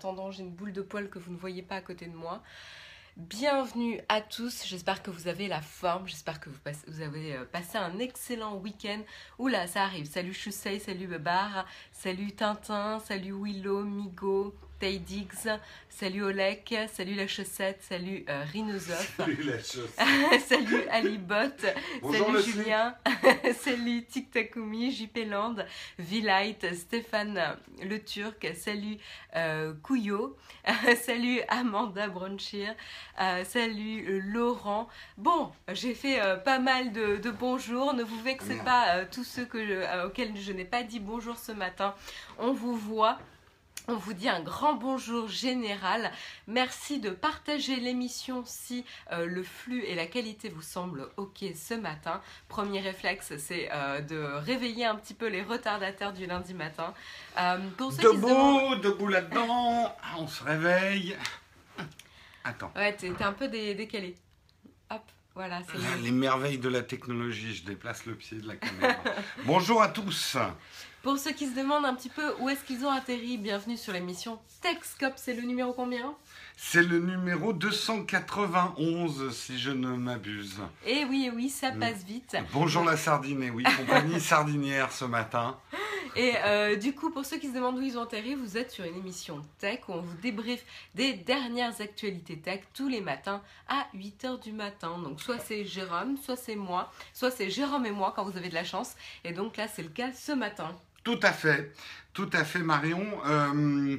attendant, j'ai une boule de poil que vous ne voyez pas à côté de moi. Bienvenue à tous, j'espère que vous avez la forme, j'espère que vous, avez euh, passé un excellent week-end. Oula, ça arrive. Salut Chusei, salut Babar, salut Tintin, salut Willow, Migo, Diggs, salut Olek, salut la chaussette, salut euh, Salut la chaussette. salut Alibot, salut Julien, salut TikTokumi, JP Land, Vilight, Stéphane le Turc, salut euh, Couillot, salut Amanda Bronchir, euh, salut Laurent. Bon, j'ai fait euh, pas mal de, de, bonjours, ne vous vexez pas tous ceux que auxquels je n'ai pas dit bonjour ce matin. On vous voit. On vous dit un grand bonjour général. Merci de partager l'émission si euh, le flux et la qualité vous semblent ok ce matin. Premier réflexe, c'est euh, de réveiller un petit peu les retardataires du lundi matin. Euh, debout, debout là-dedans. On se réveille. Attends. Ouais, t'es un peu décalé. Hop. Voilà, c'est les merveilles de la technologie, je déplace le pied de la caméra. Bonjour à tous. Pour ceux qui se demandent un petit peu où est-ce qu'ils ont atterri, bienvenue sur l'émission Techscope. C'est le numéro combien C'est le numéro 291, si je ne m'abuse. Eh oui, eh oui, ça passe vite. Bonjour la sardine, eh oui, compagnie sardinière ce matin. Et euh, du coup, pour ceux qui se demandent où ils ont atterri, vous êtes sur une émission tech où on vous débriefe des dernières actualités tech tous les matins à 8h du matin. Donc soit c'est Jérôme, soit c'est moi, soit c'est Jérôme et moi quand vous avez de la chance. Et donc là, c'est le cas ce matin. Tout à fait, tout à fait Marion. Euh,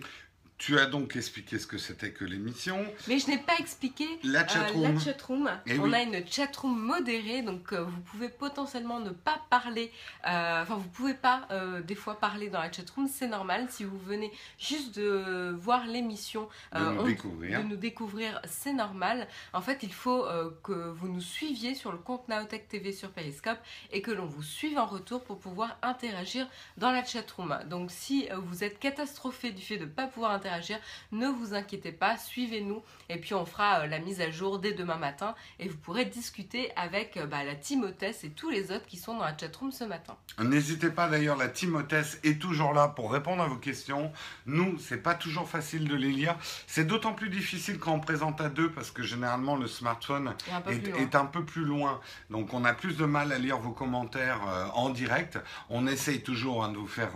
tu as donc expliqué ce que c'était que l'émission. Mais je n'ai pas expliqué la chatroom. la chatroom. Eh on a une chatroom modérée, donc euh, vous pouvez potentiellement ne pas parler. Euh, enfin, vous pouvez pas euh, des fois parler dans la chatroom, c'est normal. Si vous venez juste de voir l'émission, de, nous découvrir, de nous découvrir, c'est normal. En fait, il faut que vous nous suiviez sur le compte Naotech TV sur Periscope et que l'on vous suive en retour pour pouvoir interagir dans la chatroom. Donc, si vous êtes catastrophé du fait de ne pas pouvoir interagir ne vous inquiétez pas, suivez-nous et puis on fera euh, la mise à jour dès demain matin et vous pourrez discuter avec euh, bah, la Timothée et tous les autres qui sont dans la chatroom ce matin. N'hésitez pas d'ailleurs, la Timothée est toujours là pour répondre à vos questions. Nous, c'est pas toujours facile de les lire. C'est d'autant plus difficile quand on présente à deux parce que généralement le smartphone est, un peu plus loin. Donc on a plus de mal à lire vos commentaires euh, en direct. On essaye toujours hein, de vous faire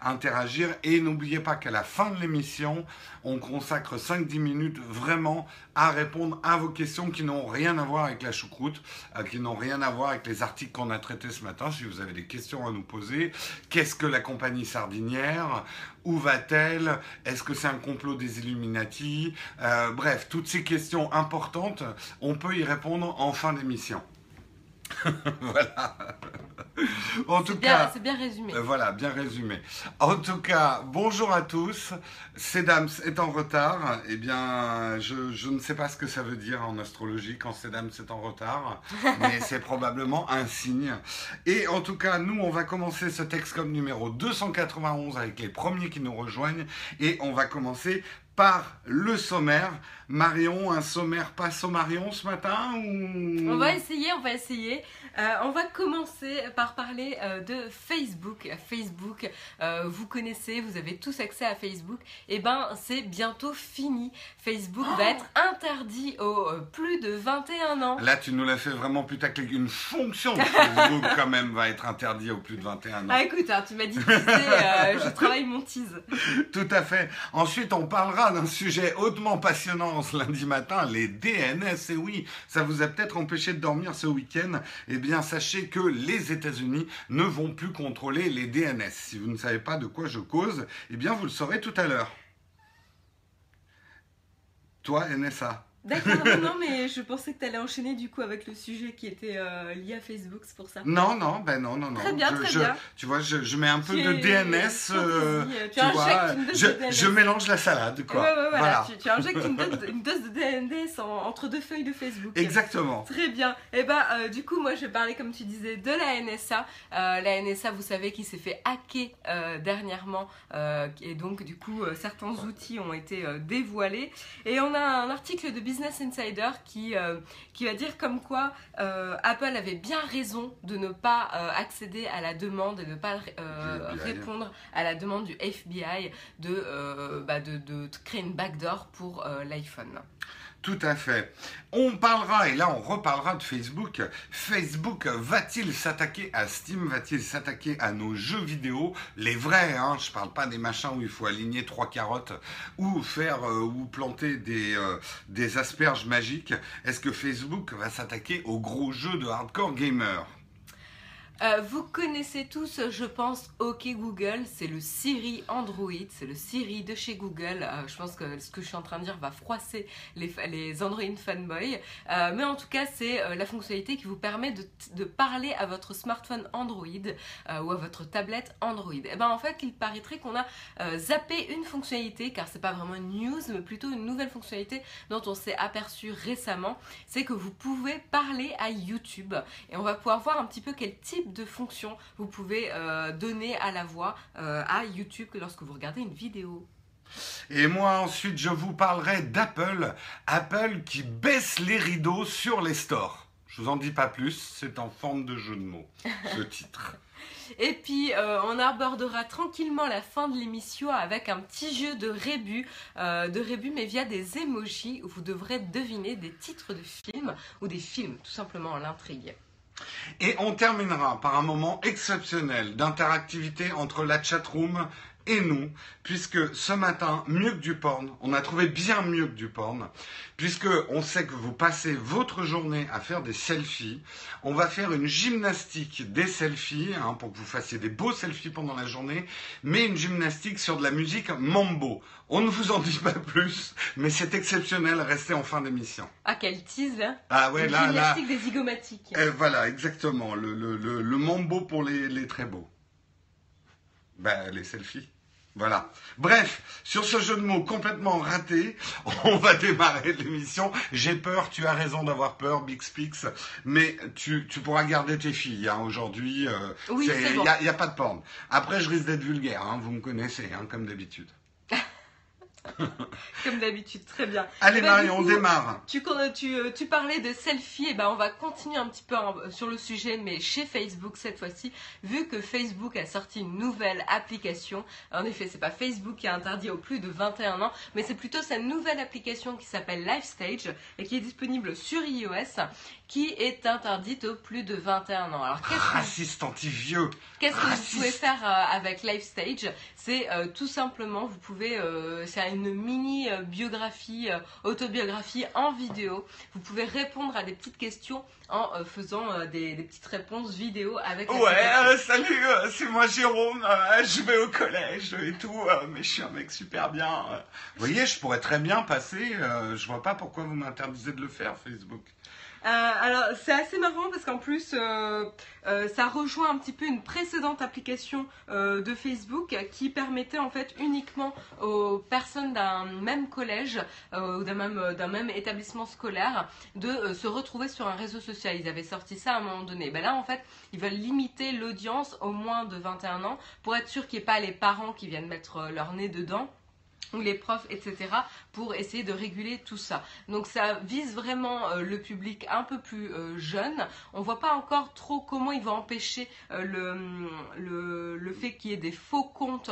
interagir et n'oubliez pas qu'à la fin de l'émission, on consacre 5-10 minutes vraiment à répondre à vos questions qui n'ont rien à voir avec la choucroute, euh, qui n'ont rien à voir avec les articles qu'on a traités ce matin. Si vous avez des questions à nous poser, qu'est-ce que la compagnie sardinière Où va-t-elle Est-ce que c'est un complot des Illuminati euh, Bref, toutes ces questions importantes, on peut y répondre en fin d'émission. voilà. En tout cas, c'est bien résumé. Euh, voilà, bien résumé. En tout cas, bonjour à tous. Cédams est en retard. Eh bien, je, ne sais pas ce que ça veut dire en astrologie quand Cédams est en retard, mais c'est probablement un signe. Et en tout cas, nous, on va commencer ce texte comme numéro 291 avec les premiers qui nous rejoignent. Et on va commencer par le sommaire. Marion, un sommaire pas sommarion ce matin ou... On va essayer, on va essayer. Euh, on va commencer par parler euh, de Facebook. Facebook, euh, vous connaissez, vous avez tous accès à Facebook. Et eh ben, c'est bientôt fini. Facebook va oh être interdit aux plus de 21 ans. Là, tu nous l'as fait vraiment putaclic. Une fonction de Facebook, quand même, va être interdit aux plus de 21 ans. Ah, écoute, hein, tu m'as dit que je travaille mon tease. Tout à fait. Ensuite, on parlera d'un sujet hautement passionnant lundi matin, les DNS. Et oui, ça vous a peut-être empêché de dormir ce week-end. Eh bien, bien sachez que les États-Unis ne vont plus contrôler les DNS. Si vous ne savez pas de quoi je cause, eh bien vous le saurez tout à l'heure. Toi, NSA. D'accord, non, mais je pensais que tu allais enchaîner du coup avec le sujet qui était euh, lié à Facebook, c'est pour ça. Non, non, ben non, non, non. Très bien, très bien. Tu vois, je, mets un peu de DNS. Euh, tu, vois, je, je, mélange la salade, quoi. Ouais, ouais, voilà. Tu, tu, injectes une dose, une dose de DNS entre deux feuilles de Facebook. Exactement. Très bien. Et eh ben, euh, du coup, moi, je vais parler, comme tu disais, de la NSA. la NSA, vous savez, qui s'est fait hacker dernièrement. et donc, du coup, certains outils ont été dévoilés. Et on a un article de Business Insider qui, qui va dire comme quoi Apple avait bien raison de ne pas accéder à la demande et de ne pas répondre à la demande du FBI de, bah, de, de, créer une backdoor pour l'iPhone. Tout à fait. On parlera, et là on reparlera de Facebook. Facebook va-t-il s'attaquer à Steam? Va-t-il s'attaquer à nos jeux vidéo? Les vrais, hein, je parle pas des machins où il faut aligner trois carottes ou faire euh, ou planter des, euh, des asperges magiques. Est-ce que Facebook va s'attaquer aux gros jeux de hardcore gamers? Euh, vous connaissez tous, je pense, OK Google, c'est le Siri Android, c'est le Siri de chez Google. Euh, je pense que ce que je suis en train de dire va froisser les, Android fanboys. Euh, mais en tout cas, c'est la fonctionnalité qui vous permet de, parler à votre smartphone Android ou à votre tablette Android. Et eh ben en fait, il paraîtrait qu'on a zappé une fonctionnalité, car c'est pas vraiment une news, mais plutôt une nouvelle fonctionnalité dont on s'est aperçu récemment. C'est que vous pouvez parler à YouTube et on va pouvoir voir un petit peu quel type de fonction vous pouvez euh, donner à la voix euh, à YouTube lorsque vous regardez une vidéo. Et moi ensuite je vous parlerai d'Apple, Apple qui baisse les rideaux sur les stores. Je vous en dis pas plus, c'est en forme de jeu de mots, ce titre. Et puis, euh, on abordera tranquillement la fin de l'émission avec un petit jeu de rébus, de rébus mais via des emojis où vous devrez deviner des titres de films ou des films, tout simplement en l'intrigue. Et on terminera par un moment exceptionnel d'interactivité entre la chatroom et nous, puisque ce matin, mieux que du porn, on a trouvé bien mieux que du porn, puisque on sait que vous passez votre journée à faire des selfies. On va faire une gymnastique des selfies, hein, pour que vous fassiez des beaux selfies pendant la journée, mais une gymnastique sur de la musique mambo. On ne vous en dit pas plus, mais c'est exceptionnel. Restez en fin d'émission. Ah, quel tease, hein Ah ouais, là, gymnastique des zygomatiques. Et voilà, exactement. Le, le, mambo pour les, les très beaux. Ben, les selfies. Voilà. Bref, sur ce jeu de mots complètement raté, on va démarrer l'émission. J'ai peur, tu as raison d'avoir peur, Big Spix, mais tu, pourras garder tes filles hein, aujourd'hui. Euh, oui, il n'y a, pas de porn. Après, je risque d'être vulgaire, hein, vous me connaissez, hein, comme d'habitude. Comme d'habitude, très bien. Allez bah, Marie, on démarre. Tu, tu, euh, tu, parlais de selfie, et ben on va continuer un petit peu sur le sujet, mais chez Facebook cette fois-ci, vu que Facebook a sorti une nouvelle application. En effet, c'est pas Facebook qui a interdit aux plus de 21 ans, mais c'est plutôt sa nouvelle application qui s'appelle LifeStage et qui est disponible sur iOS qui est interdite aux plus de 21 ans. Alors, qu'est-ce Raciste anti-vieux. Qu'est-ce que vous pouvez faire euh, avec LifeStage? C'est euh, tout simplement, vous pouvez, euh, une mini biographie, autobiographie en vidéo. Vous pouvez répondre à des petites questions en faisant des, petites réponses vidéo avec. Ouais, salut, c'est moi Jérôme. je vais au collège et tout, mais je suis un mec super bien. Vous voyez, je pourrais très bien passer. je vois pas pourquoi vous m'interdisez de le faire, Facebook. Euh, alors c'est assez marrant parce qu'en plus euh, euh, ça rejoint un petit peu une précédente application de Facebook qui permettait en fait uniquement aux personnes d'un même collège ou d'un même, établissement scolaire de se retrouver sur un réseau social. Ils avaient sorti ça à un moment donné. Ben là en fait ils veulent limiter l'audience au moins de 21 ans pour être sûr qu'il n'y ait pas les parents qui viennent mettre leur nez dedans ou les profs, etc., pour essayer de réguler tout ça. Donc ça vise vraiment euh, le public un peu plus euh, jeune. On voit pas encore trop comment il va empêcher euh, le, le, fait qu'il y ait des faux comptes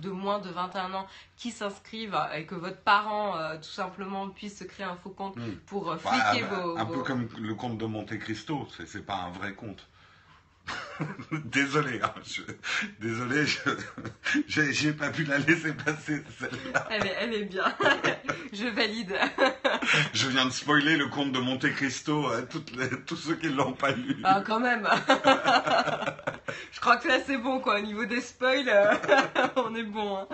de moins de 21 ans qui s'inscrivent et que votre parent tout simplement puisse créer un faux compte hmm. pour bah, fliquer vos... Un peu comme le compte de Monte Cristo, c'est pas un vrai compte. désolé, hein, désolé, je, j'ai pas pu la laisser passer celle-là. Elle est, bien, je valide. je viens de spoiler le conte de Monte Cristo à tous ceux qui l'ont pas lu. Ah, quand même. je crois que là c'est bon quoi, au niveau des spoils, euh, on est bon. Hein.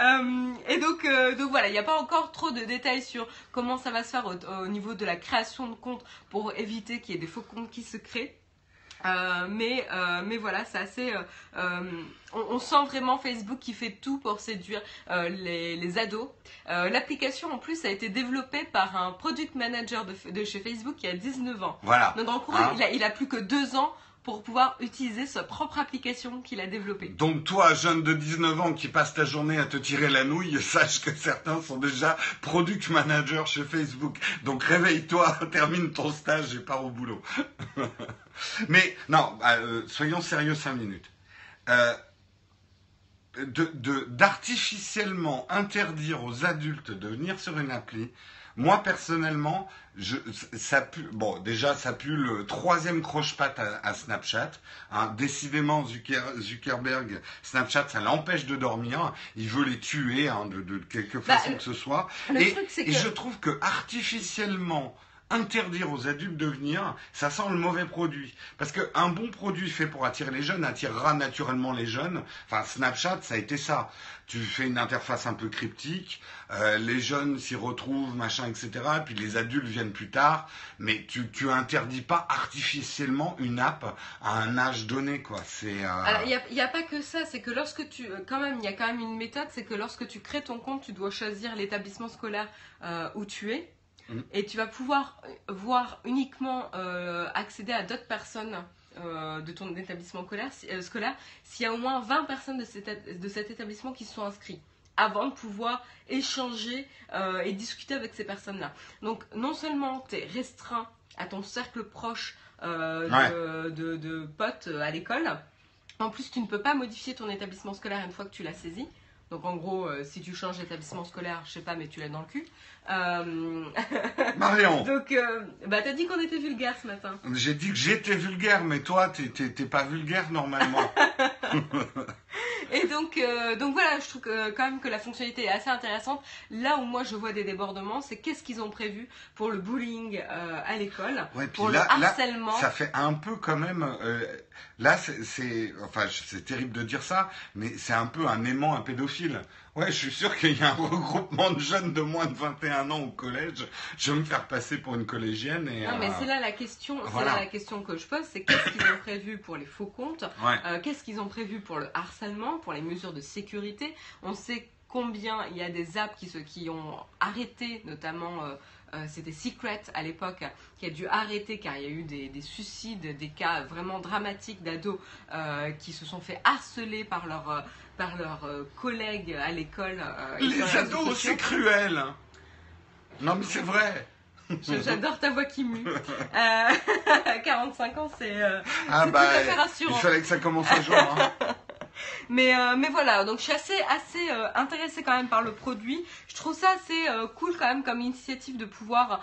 Euh, et donc, euh, donc voilà, il n'y a pas encore trop de détails sur comment ça va se faire au niveau de la création de compte pour éviter qu'il y ait des faux comptes qui se créent. Euh, mais, euh, mais voilà, c'est assez. Euh, on, sent vraiment Facebook qui fait tout pour séduire les, les, ados. L'application en plus a été développée par un product manager de, de, chez Facebook qui a 19 ans. Voilà. Donc en gros, hein il, a, il a plus que deux ans pour pouvoir utiliser sa propre application qu'il a développée. Donc toi, jeune de 19 ans qui passe ta journée à te tirer la nouille, sache que certains sont déjà product managers chez Facebook. Donc réveille-toi, termine ton stage et pars au boulot. Mais non, bah, euh, soyons sérieux cinq minutes. Euh, d'artificiellement interdire aux adultes de venir sur une appli, moi personnellement, je, ça pue, bon déjà ça pue le troisième croche-patte à, Snapchat. Hein. Décidément Zuckerberg, Snapchat, ça l'empêche de dormir. Il veut les tuer hein, de, quelque bah, façon que ce soit. Et, et je trouve que artificiellement interdire aux adultes de venir, ça sent le mauvais produit. Parce qu'un bon produit fait pour attirer les jeunes attirera naturellement les jeunes. Enfin, Snapchat, ça a été ça. Tu fais une interface un peu cryptique, euh, les jeunes s'y retrouvent, machin, etc. Puis les adultes viennent plus tard. Mais tu, tu interdis pas artificiellement une app à un âge donné, quoi. C'est. Euh, il n'y a, pas que ça. C'est que lorsque tu, euh, quand même, il y a quand même une méthode. C'est que lorsque tu crées ton compte, tu dois choisir l'établissement scolaire où tu es. Mm. Et tu vas pouvoir euh, voir uniquement euh, accéder à d'autres personnes euh, de ton établissement scolaire, scolaire s'il y a au moins 20 personnes de cet, de cet établissement qui sont inscrites avant de pouvoir échanger et discuter avec ces personnes-là. Donc non seulement tu es restreint à ton cercle proche de, de, de, potes à l'école, en plus tu ne peux pas modifier ton établissement scolaire une fois que tu l'as saisi. Donc en gros, euh, si tu changes d'établissement scolaire, je sais pas, mais tu l'as dans le cul. Euh... Marion Donc, euh, bah t'as dit qu'on était vulgaire ce matin. J'ai dit que j'étais vulgaire, mais toi, t'es pas vulgaire normalement. Et donc, euh, donc voilà, je trouve que, quand même que la fonctionnalité est assez intéressante. Là où moi je vois des débordements, c'est qu'est-ce qu'ils ont prévu pour le bullying à l'école, pour le harcèlement. ça fait un peu quand même. là, c'est, enfin, c'est terrible de dire ça, mais c'est un peu un aimant, un pédophile. Ouais, je suis sûr qu'il y a un regroupement de jeunes de moins de 21 ans au collège. Je vais me faire passer pour une collégienne. Et, non, mais euh, c'est là la question. C'est là la question que je pose, c'est qu'est-ce qu'ils ont prévu pour les faux comptes euh, Qu'est-ce qu'ils ont prévu pour le harcèlement, pour les mesures de sécurité On sait combien il y a des apps qui, qui ont arrêté, notamment. Euh, c'était Secret à l'époque, qui a dû arrêter car il y a eu des, suicides, des cas vraiment dramatiques d'ados qui se sont fait harceler par leur, par leurs euh, collègues à l'école. Euh, les ados, c'est cruel. Non, mais c'est vrai. J'adore ta voix qui mue. 45 euh, ans, c'est ah bah, Il fallait que ça commence à jouer. Hein. mais, mais voilà, donc je suis assez, assez intéressée quand même par le produit. Je trouve ça assez cool quand même comme initiative de pouvoir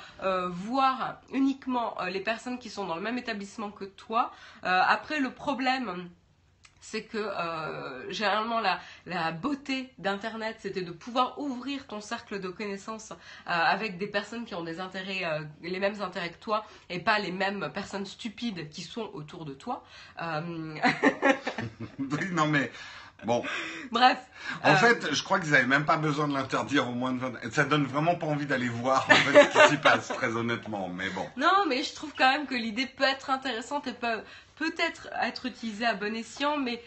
voir uniquement les personnes qui sont dans le même établissement que toi. après, le problème c'est que euh, généralement la, la beauté d'Internet, c'était de pouvoir ouvrir ton cercle de connaissances euh, avec des personnes qui ont des intérêts, euh, les mêmes intérêts que toi, et pas les mêmes personnes stupides qui sont autour de toi. oui, non mais Bon. Bref. En fait, je crois qu'ils n'avaient même pas besoin de l'interdire au moins de 20... Ça donne vraiment pas envie d'aller voir en fait, ce qui s'y passe, très honnêtement. Mais bon. Non, mais je trouve quand même que l'idée peut être intéressante et peut peut-être être utilisé à bon escient, mais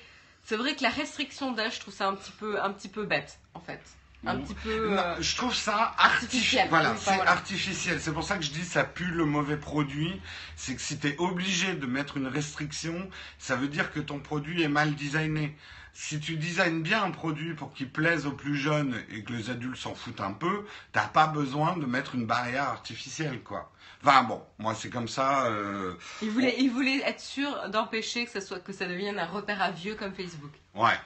c'est vrai que la restriction d'âge, je trouve ça un petit peu, un petit peu bête, en fait. Un petit peu. Euh, je trouve ça artificiel. Voilà, c'est artificiel. C'est pour ça que je dis ça pue le mauvais produit. C'est que si tu es obligé de mettre une restriction, ça veut dire que ton produit est mal designé. Si tu designes bien un produit pour qu'il plaise aux plus jeunes et que les adultes s'en foutent un peu, t'as pas besoin de mettre une barrière artificielle, quoi. Enfin bon, moi c'est comme ça. Euh, il, voulait, il voulait être sûr d'empêcher que ça, soit, que ça devienne un repère à vieux comme Facebook. Ouais.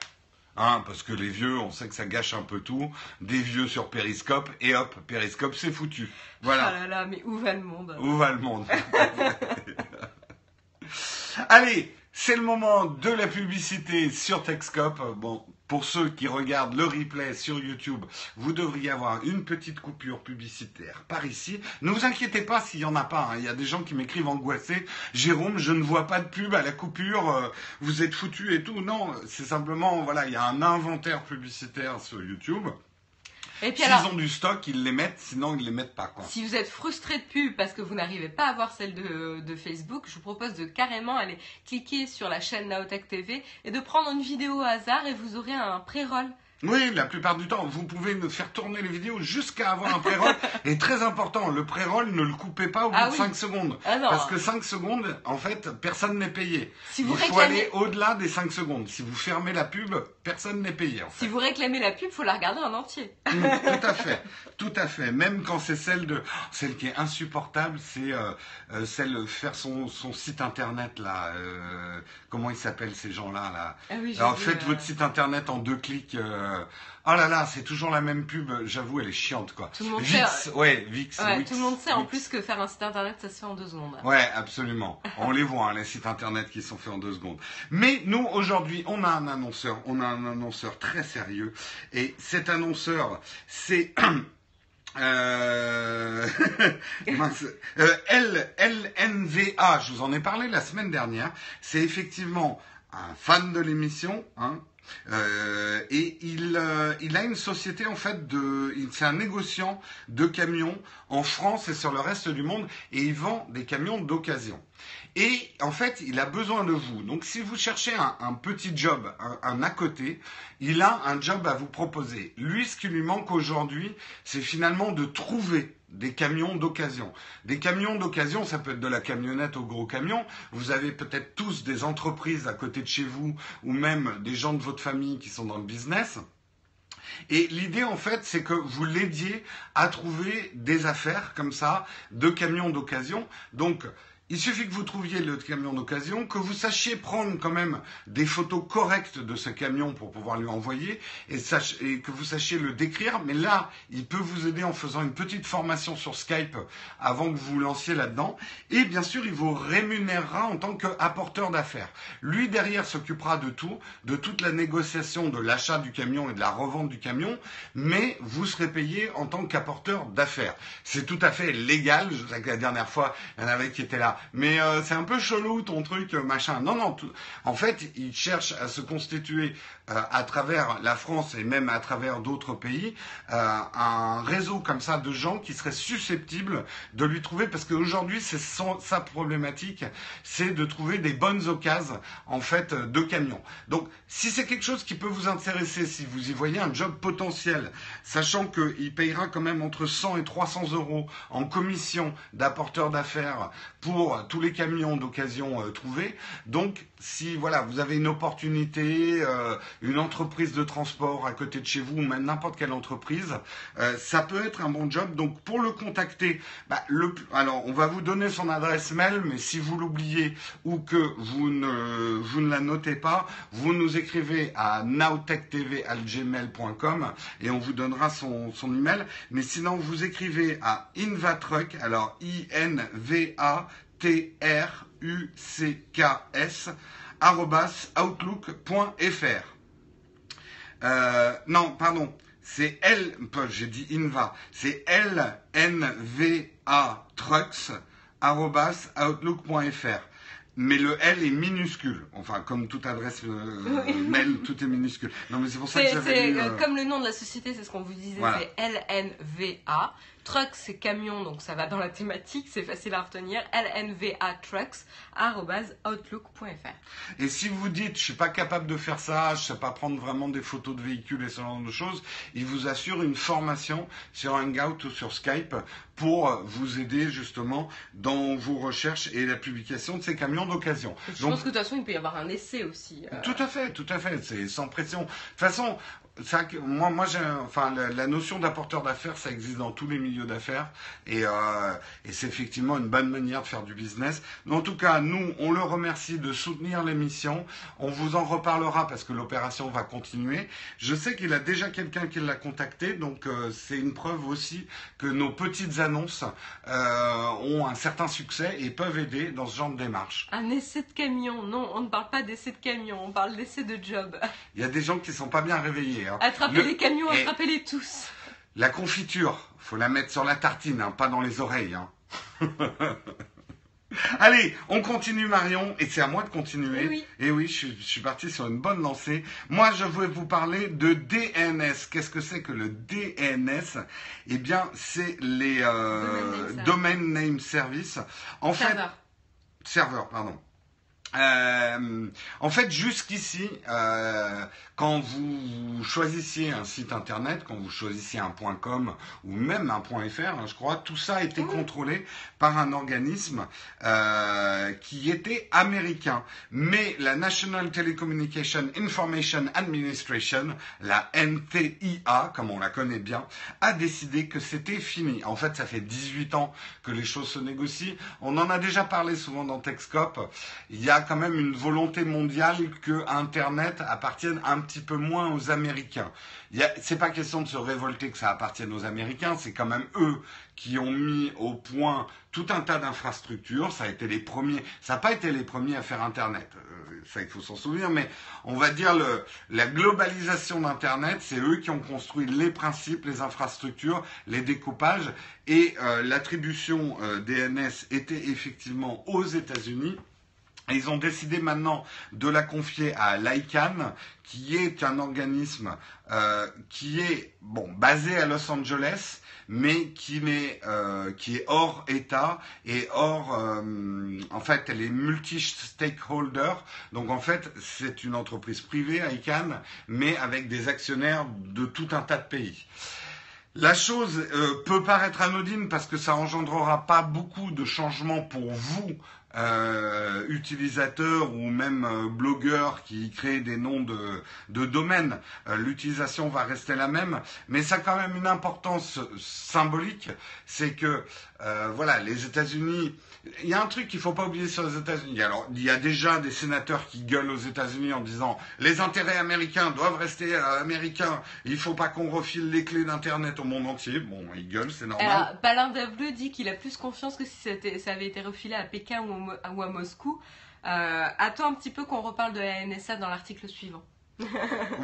Hein, parce que les vieux, on sait que ça gâche un peu tout. Des vieux sur Périscope, et hop, Périscope, c'est foutu. Voilà. Ah là là, mais où va le monde? Où va le monde? Allez, c'est le moment de la publicité sur Techscope. Bon, pour ceux qui regardent le replay sur YouTube, vous devriez avoir une petite coupure publicitaire par ici. Ne vous inquiétez pas s'il n'y en a pas. Hein. Il y a des gens qui m'écrivent angoissés. Jérôme, je ne vois pas de pub à la coupure. Euh, vous êtes foutu et tout. Non, c'est simplement, voilà, il y a un inventaire publicitaire sur YouTube. S'ils ont du stock, ils les mettent, sinon ils les mettent pas. Quoi. Si vous êtes frustré de pub parce que vous n'arrivez pas à voir celle de, Facebook, je vous propose de carrément aller cliquer sur la chaîne Naotech TV et de prendre une vidéo au hasard et vous aurez un pré-roll Oui, la plupart du temps, vous pouvez faire tourner les vidéos jusqu'à avoir un pré-roll. et très important, le pré-roll, ne le coupez pas au bout ah de 5 secondes. Ah Parce que 5 secondes, en fait, personne n'est payé. Si vous Il faut aller au-delà des 5 secondes. Si vous fermez la pub, personne n'est payé. Si vous réclamez la pub, il faut la regarder en entier. Mm, tout à fait, tout à fait. Même quand c'est celle de, celle qui est insupportable, c'est euh, euh, celle faire son, son, site internet là. Euh, comment ils s'appellent ces gens-là là, ah Alors faites votre site internet en deux clics. Oh là là, c'est toujours la même pub. J'avoue, elle est chiante quoi. Tout le monde Vix, sait. Ouais, Vix, Tout le monde sait en plus que faire un site internet, ça se fait en deux secondes. Ouais, absolument. on les voit hein, les sites internet qui sont faits en deux secondes. Mais nous aujourd'hui, on a un annonceur. On a un annonceur très sérieux. Et cet annonceur, c'est Euh... euh LNVA, je vous en ai parlé la semaine dernière. C'est effectivement un fan de l'émission, hein, euh, et il, euh, il a une société en fait de, c'est un négociant de camions en France et sur le reste du monde, et il vend des camions d'occasion. Et en fait, il a besoin de vous. Donc si vous cherchez un, petit job, un, à côté, il a un job à vous proposer. Lui, ce qui lui manque aujourd'hui, c'est finalement de trouver des camions d'occasion. Des camions d'occasion, ça peut être de la camionnette au gros camion. Vous avez peut-être tous des entreprises à côté de chez vous ou même des gens de votre famille qui sont dans le business. Et l'idée, en fait, c'est que vous l'aidiez à trouver des affaires comme ça, de camions d'occasion. Donc, il suffit que vous trouviez le camion d'occasion, que vous sachiez prendre quand même des photos correctes de ce camion pour pouvoir lui envoyer et, que vous sachiez le décrire. Mais là, il peut vous aider en faisant une petite formation sur Skype avant que vous vous lanciez là-dedans. Et bien sûr, il vous rémunérera en tant qu'apporteur d'affaires. Lui, derrière, s'occupera de tout, de toute la négociation de l'achat du camion et de la revente du camion, mais vous serez payé en tant qu'apporteur d'affaires. C'est tout à fait légal. La dernière fois, il y en avait qui étaient là mais euh, c'est un peu chelou ton truc, euh, machin. Non, non, en fait, il cherche à se constituer euh, à travers la France et même à travers d'autres pays, un réseau comme ça de gens qui seraient susceptibles de lui trouver, parce qu'aujourd'hui, c'est sa problématique, c'est de trouver des bonnes occasions, en fait, de camions. Donc, si c'est quelque chose qui peut vous intéresser, si vous y voyez un job potentiel, sachant qu'il payera quand même entre 100 et 300 euros en commission d'apporteur d'affaires pour tous les camions d'occasion euh, trouvés, donc si voilà, vous avez une opportunité, euh, une entreprise de transport à côté de chez vous, ou même n'importe quelle entreprise, euh, ça peut être un bon job. Donc pour le contacter, bah, le, alors on va vous donner son adresse mail, mais si vous l'oubliez ou que vous ne, vous ne la notez pas, vous nous écrivez à nowtechtv@gmail.com et on vous donnera son, son email. Mais sinon vous écrivez à Invatruck, alors I N V A T R outlook.fr. Euh, non, pardon, c'est L, j'ai dit Inva, c'est L-N-V-A trucks, outlook.fr. Mais le L est minuscule. Enfin, comme toute adresse euh, mail, tout est minuscule. Non, mais c'est pour ça que j'avais. Euh, comme le nom de la société, c'est ce qu'on vous disait, c'est L-N-V-A. Trucks, c'est camion, donc ça va dans la thématique, c'est facile à retenir. LNVA Trucks, outlook.fr. Et si vous dites, je suis pas capable de faire ça, je sais pas prendre vraiment des photos de véhicules et ce genre de choses, il vous assure une formation sur Hangout ou sur Skype pour vous aider justement dans vos recherches et la publication de ces camions d'occasion. Je pense que de toute façon, il peut y avoir un essai aussi. Euh. Tout à fait, tout à fait. C'est sans pression. De toute façon, moi, moi j'ai, enfin, la, notion d'apporteur d'affaires, ça existe dans tous les milieux d'affaires, et, euh, et c'est effectivement une bonne manière de faire du business. Mais en tout cas, nous, on le remercie de soutenir l'émission. On vous en reparlera parce que l'opération va continuer. Je sais qu'il a déjà quelqu'un qui l'a contacté, donc euh, c'est une preuve aussi que nos petites annonces euh, ont un certain succès et peuvent aider dans ce genre de démarche. Un essai de camion, non, on ne parle pas d'essai de camion, on parle d'essai de job. Il y a des gens qui sont pas bien réveillés. Hein. Attrapez les camions, attrapez-les tous. La confiture, faut la mettre sur la tartine, hein, pas dans les oreilles. Hein. Allez, on continue Marion, et c'est à moi de continuer. Oui. Et oui, je, suis parti sur une bonne lancée. Moi, je voulais vous parler de DNS. Qu'est-ce que c'est que le DNS Eh bien, c'est les euh, Domain Name Service. En fait, serveur, pardon. Euh, en fait, jusqu'ici, euh, quand vous choisissiez un site internet, quand vous choisissiez un .com ou même un .fr, hein, je crois, tout ça a été contrôlé par un organisme euh, qui était américain. Mais la National Telecommunication Information Administration, la NTIA, comme on la connaît bien, a décidé que c'était fini. En fait, ça fait 18 ans que les choses se négocient. On en a déjà parlé souvent dans Techscope. Il y a quand même une volonté mondiale que Internet appartienne un petit peu moins aux Américains. C'est pas question de se révolter que ça appartienne aux Américains, c'est quand même eux qui ont mis au point tout un tas d'infrastructures. Ça a été les premiers, ça n'a pas été les premiers à faire Internet. Euh, ça, il faut s'en souvenir, mais on va dire la globalisation d'Internet, c'est eux qui ont construit les principes, les infrastructures, les découpages, et euh, l'attribution euh, DNS était effectivement aux États-Unis ils ont décidé maintenant de la confier à l'ICANN, qui est un organisme euh, qui est basé à Los Angeles, mais qui, euh, est hors État et hors, euh, en fait, elle est multi-stakeholder. Donc en fait, c'est une entreprise privée, ICANN, mais avec des actionnaires de tout un tas de pays. La chose peut paraître anodine parce que ça engendrera pas beaucoup de changements pour vous euh, utilisateurs ou même euh, blogueurs qui créent des noms de, de domaines, euh, l'utilisation va rester la même, mais ça a quand même une importance symbolique, c'est que voilà, les États-Unis il y a un truc qu'il ne faut pas oublier sur les États-Unis. Alors, il y a déjà des sénateurs qui gueulent aux États-Unis en disant les intérêts américains doivent rester euh, américains. Il ne faut pas qu'on refile les clés d'Internet au monde entier. Bon, ils gueulent, c'est normal. Alors, Palin dit qu'il a plus confiance que si ça avait été refilé à Pékin ou, à Moscou. Euh, attends un petit peu qu'on reparle de la NSA dans l'article suivant.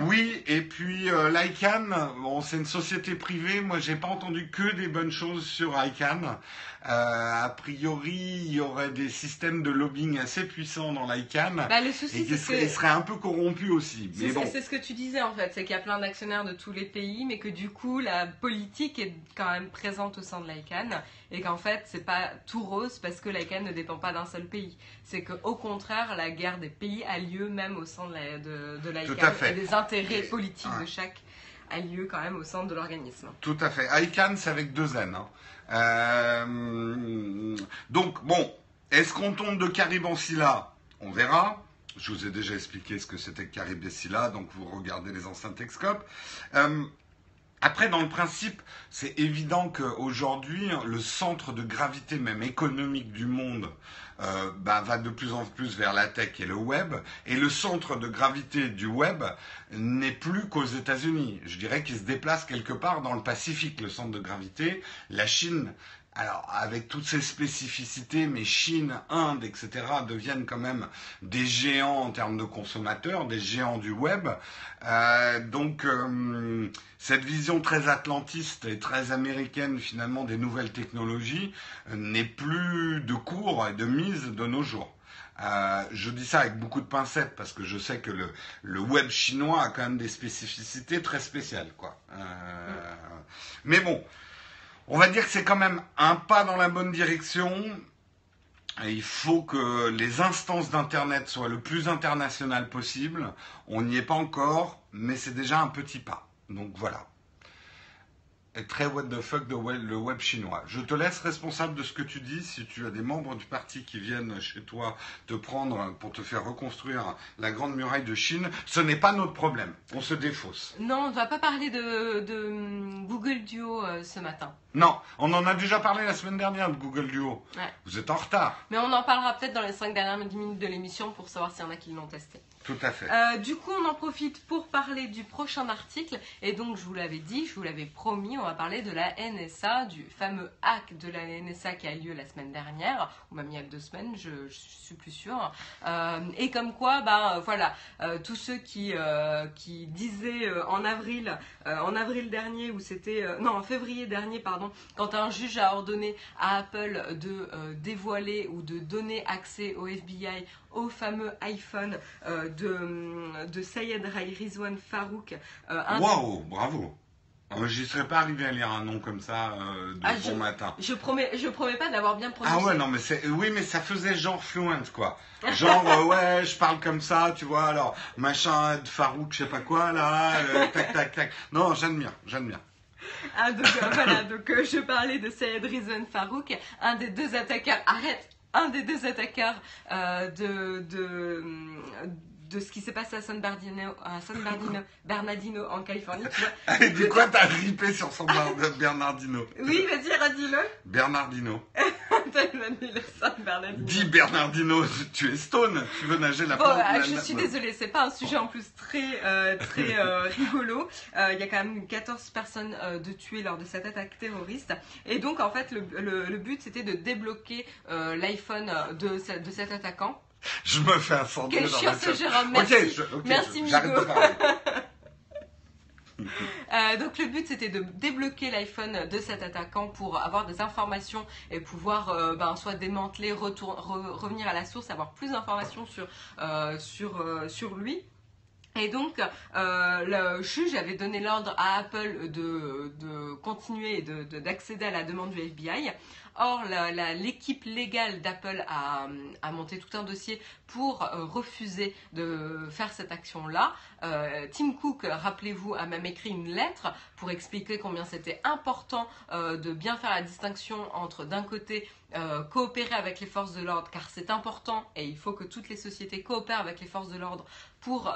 oui, et puis euh, l'ICANN, bon, c'est une société privée. Moi, j'ai pas entendu que des bonnes choses sur ICANN. Euh, a priori, il y aurait des systèmes de lobbying assez puissants dans l'ICANN. Bah, le souci, et qui seraient, un peu corrompus aussi. C'est bon. ce que tu disais en fait, c'est qu'il y a plein d'actionnaires de tous les pays, mais que du coup, la politique est quand même présente au sein de l'ICANN et qu'en fait, c'est pas tout rose parce que l'ICANN ne dépend pas d'un seul pays. C'est qu'au contraire, la guerre des pays a lieu même au sein de, de, l'ICANN et des intérêts politiques de chaque a lieu quand même au sein de l'organisme. Tout à fait. ICANN, c'est avec deux N. Hein. Euh, donc, bon, est-ce qu'on tombe de Caribancilla On verra. Je vous ai déjà expliqué ce que c'était Caribancilla, donc vous regardez les anciens Texcopes. Euh, après, dans le principe, c'est évident qu'aujourd'hui, le centre de gravité même économique du monde euh, bah, va de plus en plus vers la tech et le web. Et le centre de gravité du web n'est plus qu'aux États-Unis. Je dirais qu'il se déplace quelque part dans le Pacifique, le centre de gravité. La Chine alors, avec toutes ces spécificités, mais Chine, Inde, etc., deviennent quand même des géants en termes de consommateurs, des géants du web. Euh, donc, euh, cette vision très atlantiste et très américaine, finalement, des nouvelles technologies, euh, n'est plus de cours et de mise de nos jours. je dis ça avec beaucoup de pincettes parce que je sais que le, le, web chinois a quand même des spécificités très spéciales, quoi. mais bon, on va dire que c'est quand même un pas dans la bonne direction. il faut que les instances d'Internet soient le plus internationales possible. On n'y est pas encore, mais c'est déjà un petit pas. Donc voilà très what the fuck de le web chinois. Je te laisse responsable de ce que tu dis. Si tu as des membres du parti qui viennent chez toi te prendre pour te faire reconstruire la grande muraille de Chine, ce n'est pas notre problème. On se défausse. Non, on ne va pas parler de, hum, Google Duo euh, ce matin. Non, on en a déjà parlé la semaine dernière de Google Duo. Vous êtes en retard. Mais on en parlera peut-être dans les 5 dernières minutes de l'émission pour savoir s'il y en a qui l'ont testé. Tout à fait. Euh, du coup, on en profite pour parler du prochain article. Et donc, je vous l'avais dit, je vous l'avais promis, on va parler de la NSA, du fameux hack de la NSA qui a lieu la semaine dernière, ou même il y a deux semaines, je, suis plus sûre. Euh, et comme quoi, bah voilà, euh, tous ceux qui, qui disaient en avril, en avril dernier, ou c'était, non, en février dernier, pardon, quand un juge a ordonné à Apple de dévoiler ou de donner accès au FBI au fameux iPhone de, de Sayed Rizwan Farouk. Waouh, bravo Oh, j'y serais pas arrivé à lire un nom comme ça euh, de ah, bon matin. Je promets, je promets pas d'avoir bien prononcé. Ah ouais, non, mais c'est, oui, mais ça faisait genre fluent, quoi. Genre, euh, ouais, je parle comme ça, tu vois, alors, machin, de Farouk, je sais pas quoi, là, euh, tac, tac, tac. Non, j'admire, j'admire. Ah, donc voilà, donc je parlais de Sayed Rizwan Farouk, un des deux attaqueurs, arrête, un des deux attaqueurs de, de de ce qui s'est passé à San Bernardino, à San Bernardino, Bernardino en Californie. Tu vois. du quoi t'as ripé sur San Bernardino Oui, vas-y, redis-le. Bernardino. San Bernardino. Dis Bernardino, tu es stone, tu veux nager la bon, euh, Je suis désolée, c'est pas un sujet en plus très, euh, très euh, rigolo. Il y a quand même 14 personnes de tuées lors de cette attaque terroriste. Et donc, en fait, le, le, but c'était de débloquer l'iPhone de, de cet attaquant. Je me fais un fort Quel dans la Jérôme, merci. merci, J'arrête de parler. Euh, donc le but c'était de débloquer l'iPhone de cet attaquant pour avoir des informations et pouvoir euh, ben, soit démanteler, revenir à la source, avoir plus d'informations sur, euh, sur, sur lui. Et donc, le juge avait donné l'ordre à Apple de, de continuer d'accéder à la demande du FBI. Or, l'équipe légale d'Apple a, monté tout un dossier pour euh, refuser de faire cette action-là. Euh, Tim Cook, rappelez-vous, a même écrit une lettre pour expliquer combien c'était important euh, de bien faire la distinction entre d'un côté coopérer avec les forces de l'ordre, car c'est important et il faut que toutes les sociétés coopèrent avec les forces de l'ordre pour,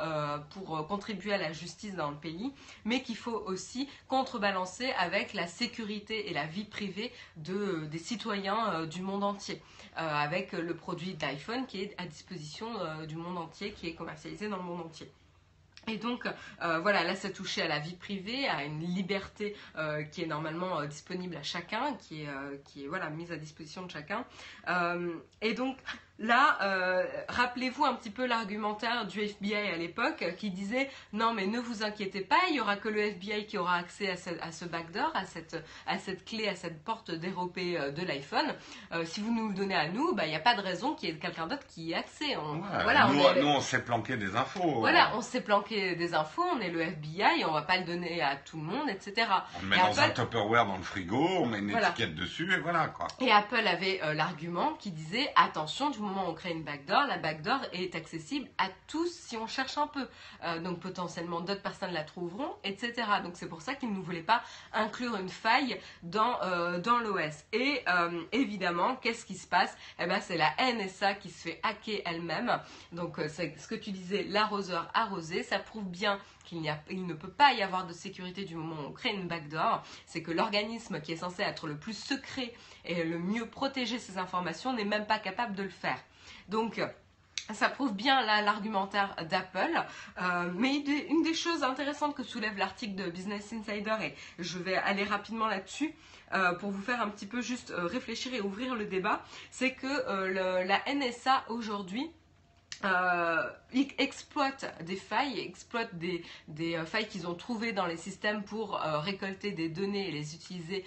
pour contribuer à la justice dans le pays, mais qu'il faut aussi contrebalancer avec la sécurité et la vie privée de, des citoyens du monde entier, avec le produit d'iPhone qui est à disposition du monde entier, qui est commercialisé dans le monde entier. Et donc, euh, voilà, là, ça touchait à la vie privée, à une liberté euh, qui est normalement euh, disponible à chacun, qui est, qui est voilà, mise à disposition de chacun. et donc, Là, euh, rappelez-vous un petit peu l'argumentaire du FBI à l'époque qui disait non mais ne vous inquiétez pas, il y aura que le FBI qui aura accès à ce, backdoor, à cette, à cette clé, à cette porte dérobée euh, de l'iPhone. Euh, si vous nous le donnez à nous, bah, il n'y a pas de raison qu'il y ait quelqu'un d'autre qui y ait accès. voilà, nous, on, nous, on s'est planqué des infos. Voilà, on s'est planqué des infos, on est le FBI, on va pas le donner à tout le monde, etc. On le met dans un Tupperware dans le frigo, on met une étiquette dessus et voilà quoi. Et Apple avait l'argument qui disait attention du moment on crée une backdoor, la backdoor est accessible à tous si on cherche un peu. Euh, donc potentiellement d'autres personnes la trouveront, etc. Donc c'est pour ça qu'ils ne voulaient pas inclure une faille dans, euh, dans l'OS. Et euh, évidemment, qu'est-ce qui se passe? Eh ben, c'est la NSA qui se fait hacker elle-même. Donc ce que tu disais, l'arroseur arrosé, ça prouve bien qu'il il ne peut pas y avoir de sécurité du moment où on crée une backdoor. C'est que l'organisme qui est censé être le plus secret et le mieux protéger ses informations n'est même pas capable de le faire. Donc, ça prouve bien l'argumentaire d'Apple. Euh, mais une des choses intéressantes que soulève l'article de Business Insider, et je vais aller rapidement là-dessus euh, pour vous faire un petit peu juste euh, réfléchir et ouvrir le débat, c'est que la NSA aujourd'hui euh, exploitent des failles, exploitent des, euh, failles qu'ils ont trouvées dans les systèmes pour euh, récolter des données et les utiliser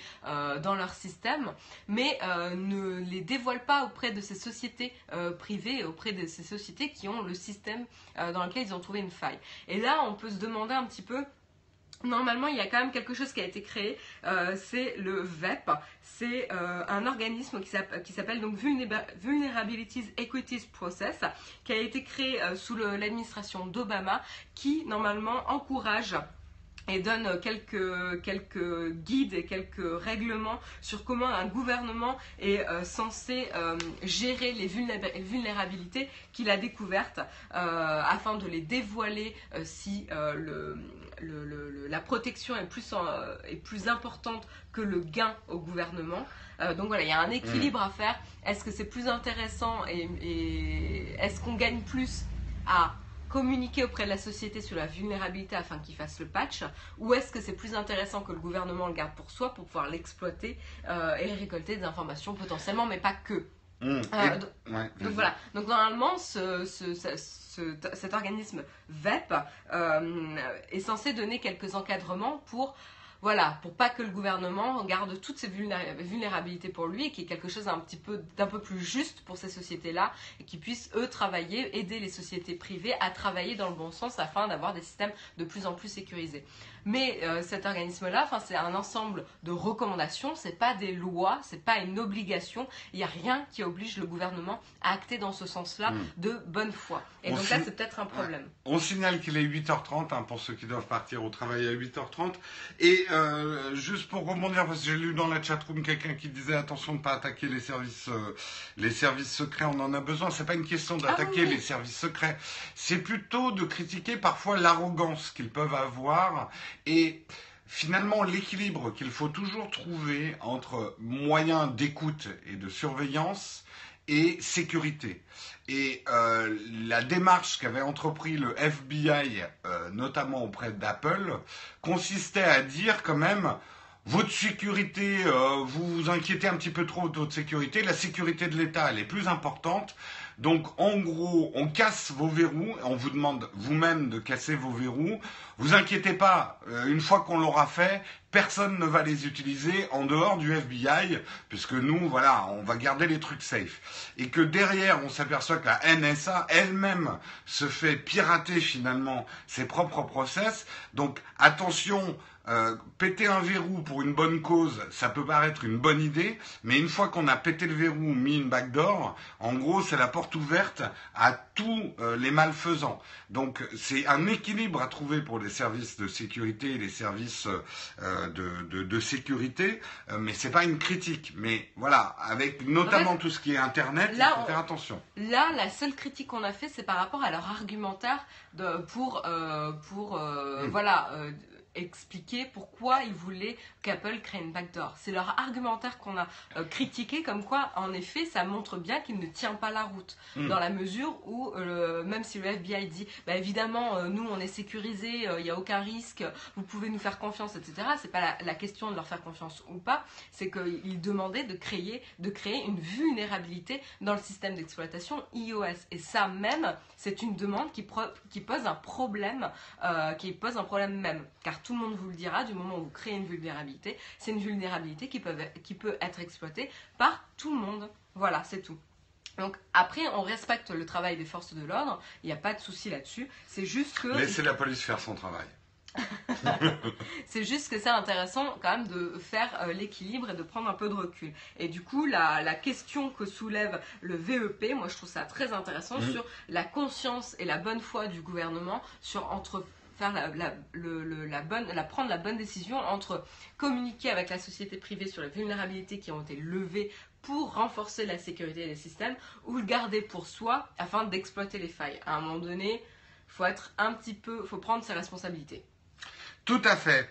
dans leur système, mais ne les dévoilent pas auprès de ces sociétés privées, auprès de ces sociétés qui ont le système dans lequel ils ont trouvé une faille. Et là, on peut se demander un petit peu Normalement, il y a quand même quelque chose qui a été créé, euh, c'est le VEP. C'est euh, un organisme qui s'appelle donc Vulnerabilities Equities Process, qui a été créé euh, sous l'administration d'Obama, qui normalement encourage et donne quelques, quelques guides et quelques règlements sur comment un gouvernement est censé gérer les vulnérabilités qu'il a découvertes afin de les dévoiler si le la protection est plus, est plus importante que le gain au gouvernement. Euh, donc voilà, il y a un équilibre à faire. Est-ce que c'est plus intéressant et, est-ce qu'on gagne plus à communiquer auprès de la société sur la vulnérabilité afin qu'ils fassent le patch ou est-ce que c'est plus intéressant que le gouvernement le garde pour soi pour pouvoir l'exploiter euh, et récolter des informations potentiellement mais pas que. Mmh. euh, donc, voilà. Donc normalement ce, ce cet organisme VEP euh, est censé donner quelques encadrements pour voilà, pour pas que le gouvernement garde toutes ces vulnérabilités pour lui et qu'il y ait quelque chose d'un petit peu, d'un peu plus juste pour ces sociétés-là et qu'ils puissent, eux, travailler, aider les sociétés privées à travailler dans le bon sens afin d'avoir des systèmes de plus en plus sécurisés. Mais euh, cet organisme-là, c'est un ensemble de recommandations, c'est pas des lois, c'est pas une obligation. Il n'y a rien qui oblige le gouvernement à acter dans ce sens-là hmm. de bonne foi. Et donc là, c'est peut-être un problème. On signale qu'il est 8h30 hein, pour ceux qui doivent partir au travail à 8h30. Et euh, juste pour rebondir, parce que j'ai lu dans la chatroom quelqu'un qui disait attention de ne pas attaquer les services, euh, les services secrets, on en a besoin. C'est pas une question d'attaquer ah les services secrets, c'est plutôt de critiquer parfois l'arrogance qu'ils peuvent avoir et finalement l'équilibre qu'il faut toujours trouver entre moyens d'écoute et de surveillance et sécurité. Et euh, la démarche qu'avait entrepris le FBI, euh, notamment auprès d'Apple, consistait à dire quand même, votre sécurité, euh, vous vous inquiétez un petit peu trop de votre sécurité, la sécurité de l'État, elle est plus importante. Donc en gros, on casse vos verrous, on vous demande vous-même de casser vos verrous. Vous inquiétez pas, euh, une fois qu'on l'aura fait, personne ne va les utiliser en dehors du FBI, puisque nous, voilà, on va garder les trucs safe. Et que derrière, on s'aperçoit que la NSA elle-même se fait pirater finalement ses propres process. Donc attention, euh, péter un verrou pour une bonne cause, ça peut paraître une bonne idée, mais une fois qu'on a pété le verrou, mis une backdoor, en gros, c'est la porte ouverte à tous euh, les malfaisants. Donc, c'est un équilibre à trouver pour les services de sécurité et les services euh, de, sécurité, mais c'est pas une critique. Mais voilà, avec notamment tout ce qui est Internet, il faut faire attention. Là, la seule critique qu'on a fait, c'est par rapport à leur argumentaire de, pour, pour hmm. voilà expliquer pourquoi ils voulaient qu'Apple crée une backdoor. C'est leur argumentaire qu'on a euh, critiqué, comme quoi, en effet, ça montre bien qu'il ne tient pas la route. Hmm. Dans la mesure où, euh, même si le FBI dit, bah, évidemment, euh, nous, on est sécurisé, il n'y a aucun risque, vous pouvez nous faire confiance, etc. C'est pas la, question de leur faire confiance ou pas, c'est qu'ils demandaient de créer, de créer une vulnérabilité dans le système d'exploitation iOS. Et ça même, c'est une demande qui, qui pose un problème, qui pose un problème même. Car tout le monde vous le dira, du moment où vous créez une vulnérabilité, c'est une vulnérabilité qui peut, qui peut être exploitée par tout le monde. Voilà, c'est tout. Donc après, on respecte le travail des forces de l'ordre, il n'y a pas de souci là-dessus. C'est juste que... Laissez la police faire son travail. c'est juste que c'est intéressant quand même de faire euh, l'équilibre et de prendre un peu de recul. Et du coup, la, la, question que soulève le VEP, moi je trouve ça très intéressant mmh. sur la conscience et la bonne foi du gouvernement sur entre faire la, bonne, prendre la bonne décision entre communiquer avec la société privée sur les vulnérabilités qui ont été levées pour renforcer la sécurité des systèmes ou le garder pour soi afin d'exploiter les failles. À un moment donné, faut être un petit peu, faut prendre ses responsabilités. Tout à fait.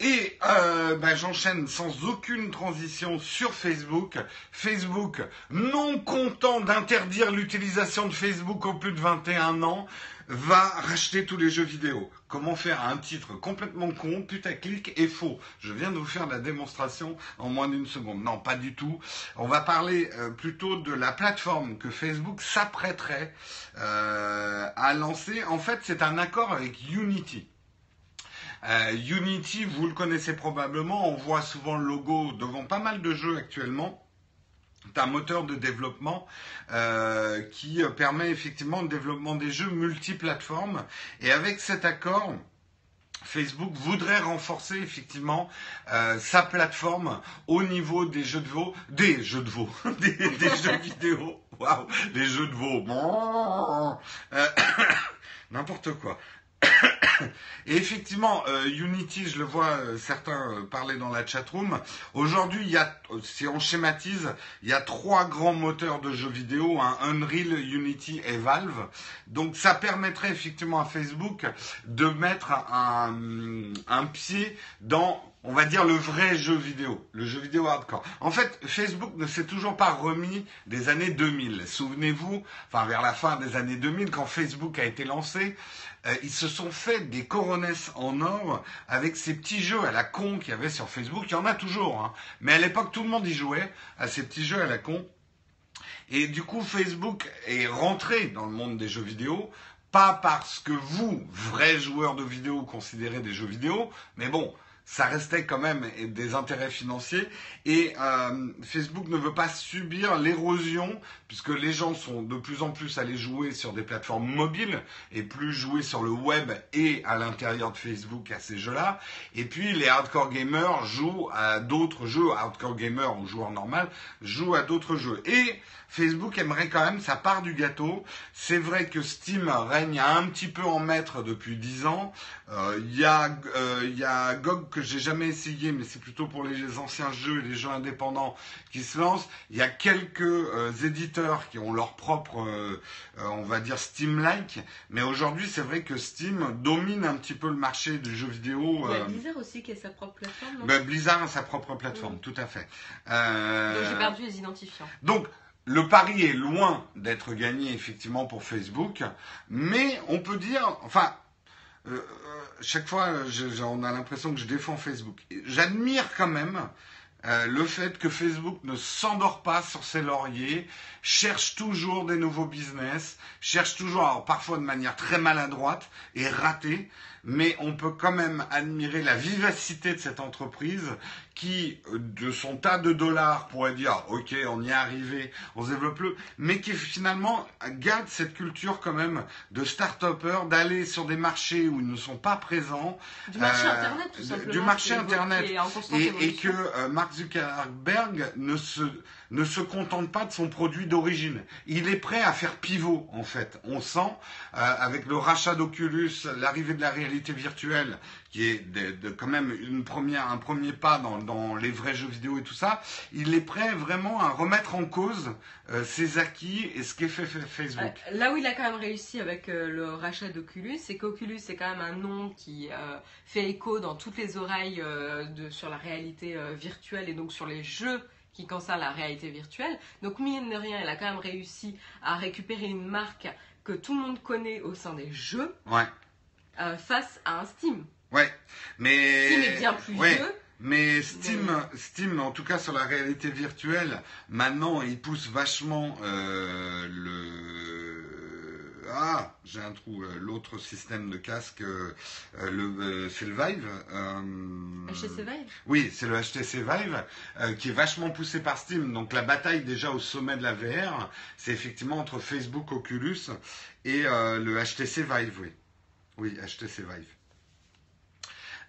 Et euh, bah, j'enchaîne sans aucune transition sur Facebook. Facebook, non content d'interdire l'utilisation de Facebook aux plus de 21 ans, va racheter tous les jeux vidéo. Comment faire un titre complètement con, putaclic et faux Je viens de vous faire la démonstration en moins d'une seconde. Non, pas du tout. On va parler euh, plutôt de la plateforme que Facebook s'apprêterait euh, à lancer. En fait, c'est un accord avec Unity. Euh, Unity, vous le connaissez probablement, on voit souvent le logo devant pas mal de jeux actuellement un moteur de développement euh, qui euh, permet effectivement le développement des jeux multiplateformes. Et avec cet accord, Facebook voudrait renforcer effectivement euh, sa plateforme au niveau des jeux de veau, des jeux de veau, des, jeux vidéo. Waouh, des jeux de veau. N'importe quoi. Et effectivement, euh, Unity, je le vois euh, certains euh, parler dans la chatroom. Aujourd'hui, il y a, si on schématise, il y a trois grands moteurs de jeux vidéo, hein, Unreal, Unity et Valve. Donc, ça permettrait effectivement à Facebook de mettre un, un pied dans on va dire le vrai jeu vidéo, le jeu vidéo hardcore. En fait, Facebook ne s'est toujours pas remis des années 2000. Souvenez-vous, enfin vers la fin des années 2000, quand Facebook a été lancé, euh, ils se sont fait des coronesses en or avec ces petits jeux à la con qu'il y avait sur Facebook. Il y en a toujours, hein. mais à l'époque tout le monde y jouait à ces petits jeux à la con. Et du coup, Facebook est rentré dans le monde des jeux vidéo, pas parce que vous, vrais joueurs de vidéo, considérez des jeux vidéo, mais bon, ça restait quand même des intérêts financiers. Et euh, Facebook ne veut pas subir l'érosion, puisque les gens sont de plus en plus allés jouer sur des plateformes mobiles et plus jouer sur le web et à l'intérieur de Facebook à ces jeux-là. Et puis les hardcore gamers jouent à d'autres jeux, hardcore gamers ou joueurs normal jouent à d'autres jeux. Et Facebook aimerait quand même sa part du gâteau. C'est vrai que Steam règne un petit peu en maître depuis 10 ans. Euh, il y, euh, y, a GOG que j'ai jamais essayé, mais c'est plutôt pour les anciens jeux et les jeux indépendants qui se lancent. Il y a quelques euh, éditeurs qui ont leur propre, on va dire Steam-like, mais aujourd'hui c'est vrai que Steam domine un petit peu le marché du jeu vidéo. Blizzard aussi qui a sa propre plateforme. Ben, Blizzard a sa propre plateforme, tout à fait. Donc j'ai perdu les identifiants. Donc le pari est loin d'être gagné effectivement pour Facebook, mais on peut dire, enfin, euh, euh, chaque fois, on a l'impression que je défends Facebook. J'admire quand même euh, le fait que Facebook ne s'endort pas sur ses lauriers, cherche toujours des nouveaux business, cherche toujours, parfois de manière très maladroite et ratée, mais on peut quand même admirer la vivacité de cette entreprise qui, de son tas de dollars, pourrait dire, ok, on y est arrivé, on se développe le, mais qui finalement garde cette culture quand même de start-upper, d'aller sur des marchés où ils ne sont pas présents. Du marché euh, Internet, tout simplement. Du marché Internet. Et, et, que euh, Mark Zuckerberg ne se, ne se contente pas de son produit d'origine. Il est prêt à faire pivot, en fait. On sent, euh, avec le rachat d'Oculus, l'arrivée de la réalité virtuelle, qui est quand même une première, un premier pas dans, les vrais jeux vidéo et tout ça, il est prêt vraiment à remettre en cause euh, ses acquis et ce qu'est fait Facebook. Euh, là où il a quand même réussi avec le rachat d'Oculus, c'est qu'Oculus c'est quand même un nom qui fait écho dans toutes les oreilles sur la réalité virtuelle et donc sur les jeux qui concernent la réalité virtuelle. Donc mine de rien, il a quand même réussi à récupérer une marque que tout le monde connaît au sein des jeux. face à un Steam. Ouais, mais. Steam est bien plus vieux. Mais Steam, Steam, en tout cas sur la réalité virtuelle, maintenant il pousse vachement euh, le. Ah, j'ai un trou. Euh, l'autre système de casque, euh, le, c'est le Vive. HTC Vive Oui, c'est le HTC Vive qui est vachement poussé par Steam. Donc la bataille déjà au sommet de la VR, c'est effectivement entre Facebook, Oculus et le HTC Vive, oui. Oui, HTC Vive.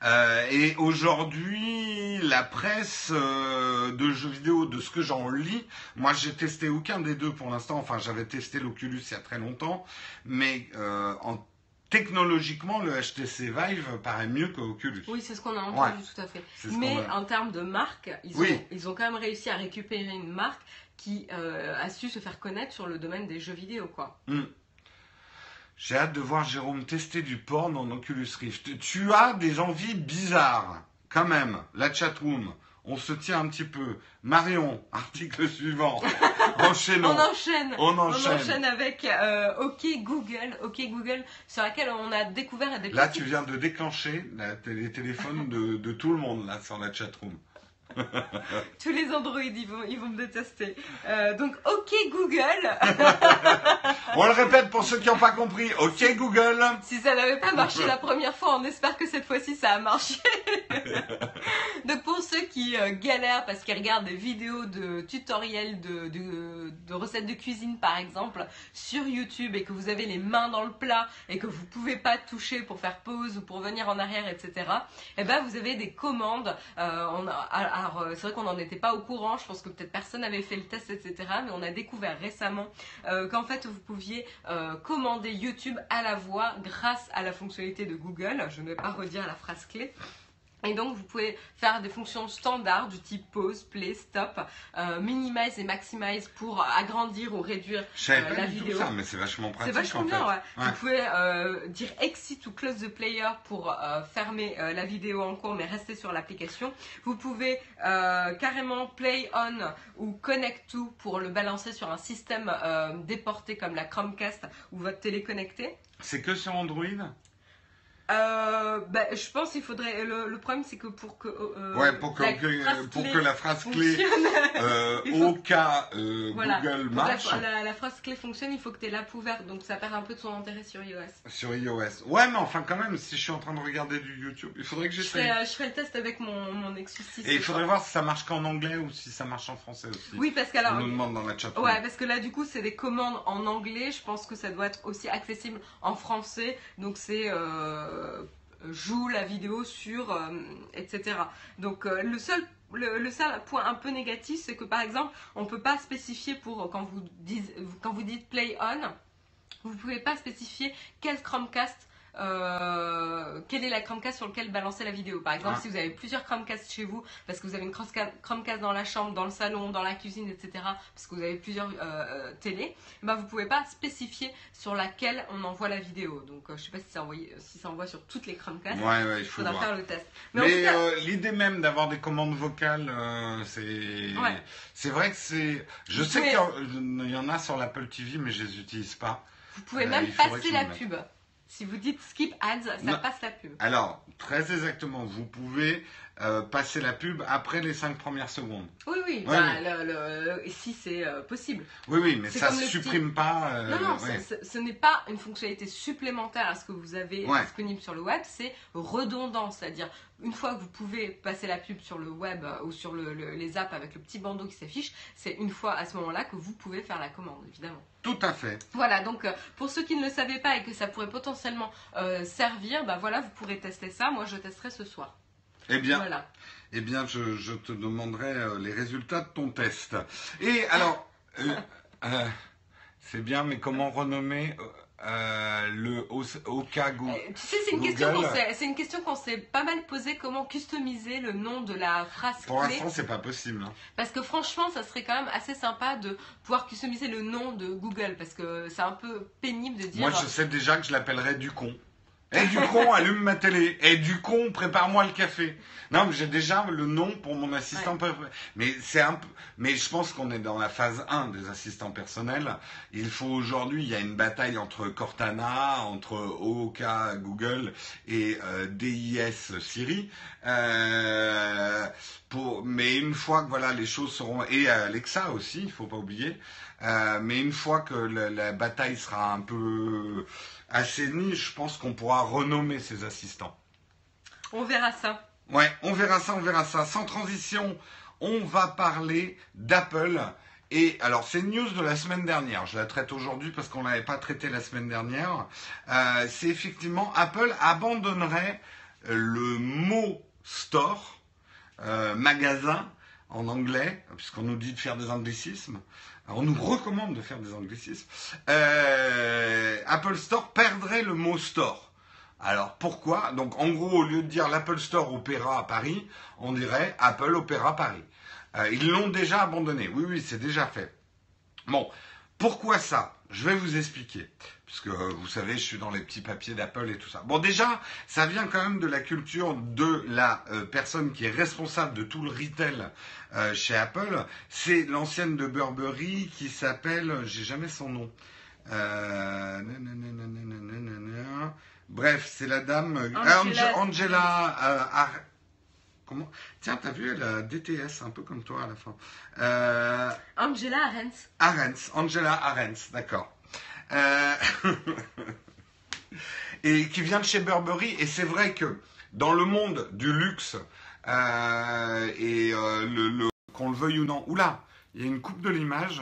Euh, et aujourd'hui, la presse euh, de jeux vidéo, de ce que j'en lis, moi j'ai testé aucun des deux pour l'instant. Enfin, j'avais testé l'Oculus il y a très longtemps, mais euh, en technologiquement, le HTC Vive paraît mieux que Oculus. Oui, c'est ce qu'on a entendu tout à fait. Mais en termes de marque, ils, ont, ils ont quand même réussi à récupérer une marque qui a su se faire connaître sur le domaine des jeux vidéo, quoi. Hmm. J'ai hâte de voir Jérôme tester du porn en Oculus Rift. Tu as des envies bizarres, quand même. La chatroom, on se tient un petit peu. Marion, article suivant. Enchaînons. on enchaîne. On enchaîne. avec euh, OK Google, OK Google, sur laquelle on a découvert des. Là, tu viens de déclencher les téléphones de, de tout le monde là sur la chatroom. Tous les Android, ils vont, ils vont me détester. Euh, donc, OK Google. on le répète pour ceux qui n'ont pas compris. OK Google. Si ça n'avait pas marché la première fois, on espère que cette fois-ci ça a marché. donc, pour ceux qui euh, galèrent parce qu'ils regardent des vidéos de tutoriels de, de, recettes de cuisine, par exemple, sur YouTube et que vous avez les mains dans le plat et que vous pouvez pas toucher pour faire pause ou pour venir en arrière, etc. Et eh ben, vous avez des commandes. Euh, on a, alors, euh, c'est vrai qu'on n'en était pas au courant, je pense que peut-être personne n'avait fait le test, etc. Mais on a découvert récemment euh, qu'en fait, vous pouviez euh, commander YouTube à la voix grâce à la fonctionnalité de Google. Je ne vais pas redire la phrase clé. Et donc, vous pouvez faire des fonctions standards du type pause, play, stop, euh, minimize et maximize pour agrandir ou réduire euh, la vidéo. Ça, mais c'est vachement pratique. C'est vachement bien, ouais. Vous pouvez euh, dire exit ou close the player pour fermer la vidéo en cours, mais rester sur l'application. Vous pouvez carrément play on ou connect to pour le balancer sur un système déporté comme la Chromecast ou votre télé connectée. C'est que sur Android? Euh, bah, je pense qu'il faudrait. Le, problème, c'est que pour que. Euh, ouais, pour que, la, phrase pour que la phrase clé euh, au cas euh, Google marche. La, la, phrase clé fonctionne, il faut que tu aies l'app ouverte, donc ça perd un peu de son intérêt sur iOS. Sur iOS. Ouais, mais enfin, quand même, si je suis en train de regarder du YouTube, il faudrait que j'essaie. Je, je ferai le test avec mon, mon Nexus 6. Et il faudrait voir si ça marche qu'en anglais ou si ça marche en français aussi. Oui, parce qu'alors. On nous demande dans la chat. Ouais, parce que là, du coup, c'est des commandes en anglais. Je pense que ça doit être aussi accessible en français. Donc, c'est joue la vidéo sur, euh, etc. Donc euh, le seul le, seul point un peu négatif, c'est que par exemple, on ne peut pas spécifier pour quand vous, dites, quand vous dites play on, vous ne pouvez pas spécifier quel Chromecast euh, quelle est la Chromecast sur laquelle balancer la vidéo. Par exemple, ah. si vous avez plusieurs Chromecast chez vous, parce que vous avez une Chromecast dans la chambre, dans le salon, dans la cuisine, etc., parce que vous avez plusieurs euh, euh télés, bah, vous ne pouvez pas spécifier sur laquelle on envoie la vidéo. Donc, euh, je ne sais pas si ça, envoyé, si ça envoie sur toutes les Chromecast. Ouais, ouais, il faut faire le test. Mais, l'idée même d'avoir des commandes vocales, c'est c'est vrai que c'est... Je sais qu'il y en a sur l'Apple TV, mais je les utilise pas. Vous pouvez même passer la pub. Si vous dites skip ads, ça passe la pub. Alors, très exactement, vous pouvez euh, passer la pub après les 5 premières secondes. Oui, oui, bah, si c'est euh, possible. Oui, oui, mais ça ne supprime pas. Euh, non, non, ce n'est pas une fonctionnalité supplémentaire à ce que vous avez disponible sur le web, c'est redondant, c'est-à-dire une fois que vous pouvez passer la pub sur le web ou sur les apps avec le petit bandeau qui s'affiche, c'est une fois à ce moment-là que vous pouvez faire la commande, évidemment. Tout à fait. Voilà, donc pour ceux qui ne le savaient pas et que ça pourrait potentiellement servir, bah voilà, vous pourrez tester ça. Moi, je testerai ce soir. Eh bien, eh bien je, te demanderai euh, les résultats de ton test. Et alors, euh, euh, c'est bien, mais comment renommer le Oka Google Tu sais, c'est une, question qu'on s'est pas mal posé, comment customiser le nom de la phrase Pour l'instant, c'est pas possible. Hein. Parce que franchement, ça serait quand même assez sympa de pouvoir customiser le nom de Google, parce que c'est un peu pénible de dire... Moi, je sais déjà que je l'appellerais du con. Eh du con, allume ma télé. Eh du con, prépare-moi le café. Non, mais j'ai déjà le nom pour mon assistant. Mais c'est un peu, mais je pense qu'on est dans la phase 1 des assistants personnels. Il faut aujourd'hui, il y a une bataille entre Cortana, entre OK Google et euh, DIS Siri. Euh, pour, mais une fois que voilà les choses seront et Alexa aussi, il faut pas oublier. Euh, mais une fois que la bataille sera un peu assainie, je pense qu'on pourra renommer ses assistants. On verra ça. Ouais, on verra ça, on verra ça. Sans transition, on va parler d'Apple. Et alors, c'est une news de la semaine dernière. Je la traite aujourd'hui parce qu'on ne l'avait pas traité la semaine dernière. Euh, c'est effectivement Apple abandonnerait le mot store, euh, magasin en anglais, puisqu'on nous dit de faire des anglicismes on nous recommande de faire des anglicismes, euh, Apple Store perdrait le mot store. Alors pourquoi? Donc en gros, au lieu de dire l'Apple Store Opéra à Paris, on dirait Apple Opéra Paris. Euh, ils l'ont déjà abandonné. Oui, oui, c'est déjà fait. Bon, pourquoi ça? Je vais vous expliquer puisque euh, vous savez, je suis dans les petits papiers d'Apple et tout ça. Bon, déjà, ça vient quand même de la culture de la euh, personne qui est responsable de tout le retail euh, chez Apple. C'est l'ancienne de Burberry qui s'appelle, j'ai jamais son nom. Bref, c'est la dame Angela. Angela Comment Tiens, t'as vu, elle a DTS, un peu comme toi à la fin. Angela Arens. Arens, Angela Arens, d'accord. Euh, et qui vient de chez Burberry. Et c'est vrai que dans le monde du luxe, euh, et euh, le, qu'on le veuille ou non, oula, il y a une coupe de l'image.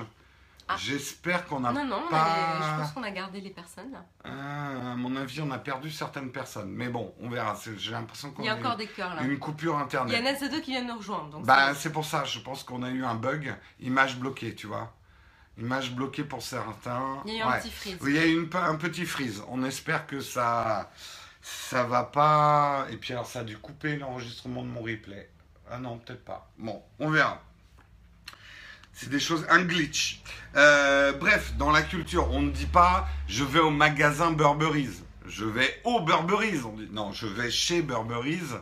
Ah. J'espère qu'on a non, non, pas... je pense qu'on a gardé les personnes. à mon avis, on a perdu certaines personnes. Mais bon, on verra. J'ai l'impression qu'on a, a encore des cœurs là. Une coupure internet. Il y en a ces deux qui viennent nous rejoindre. bah, c'est pour ça. Je pense qu'on a eu un bug. Image bloquée, tu vois. Image bloquée pour certains. Il y a eu un petit freeze. Il y a eu un petit freeze. On espère que ça ça va pas. Et puis alors, ça a dû couper l'enregistrement de mon replay. Ah non, peut-être pas. Bon, on verra. C'est des choses, un glitch. Euh, bref, dans la culture, on ne dit pas je vais au magasin Burberry's. Je vais au Burberry's. On dit non, je vais chez Burberry's.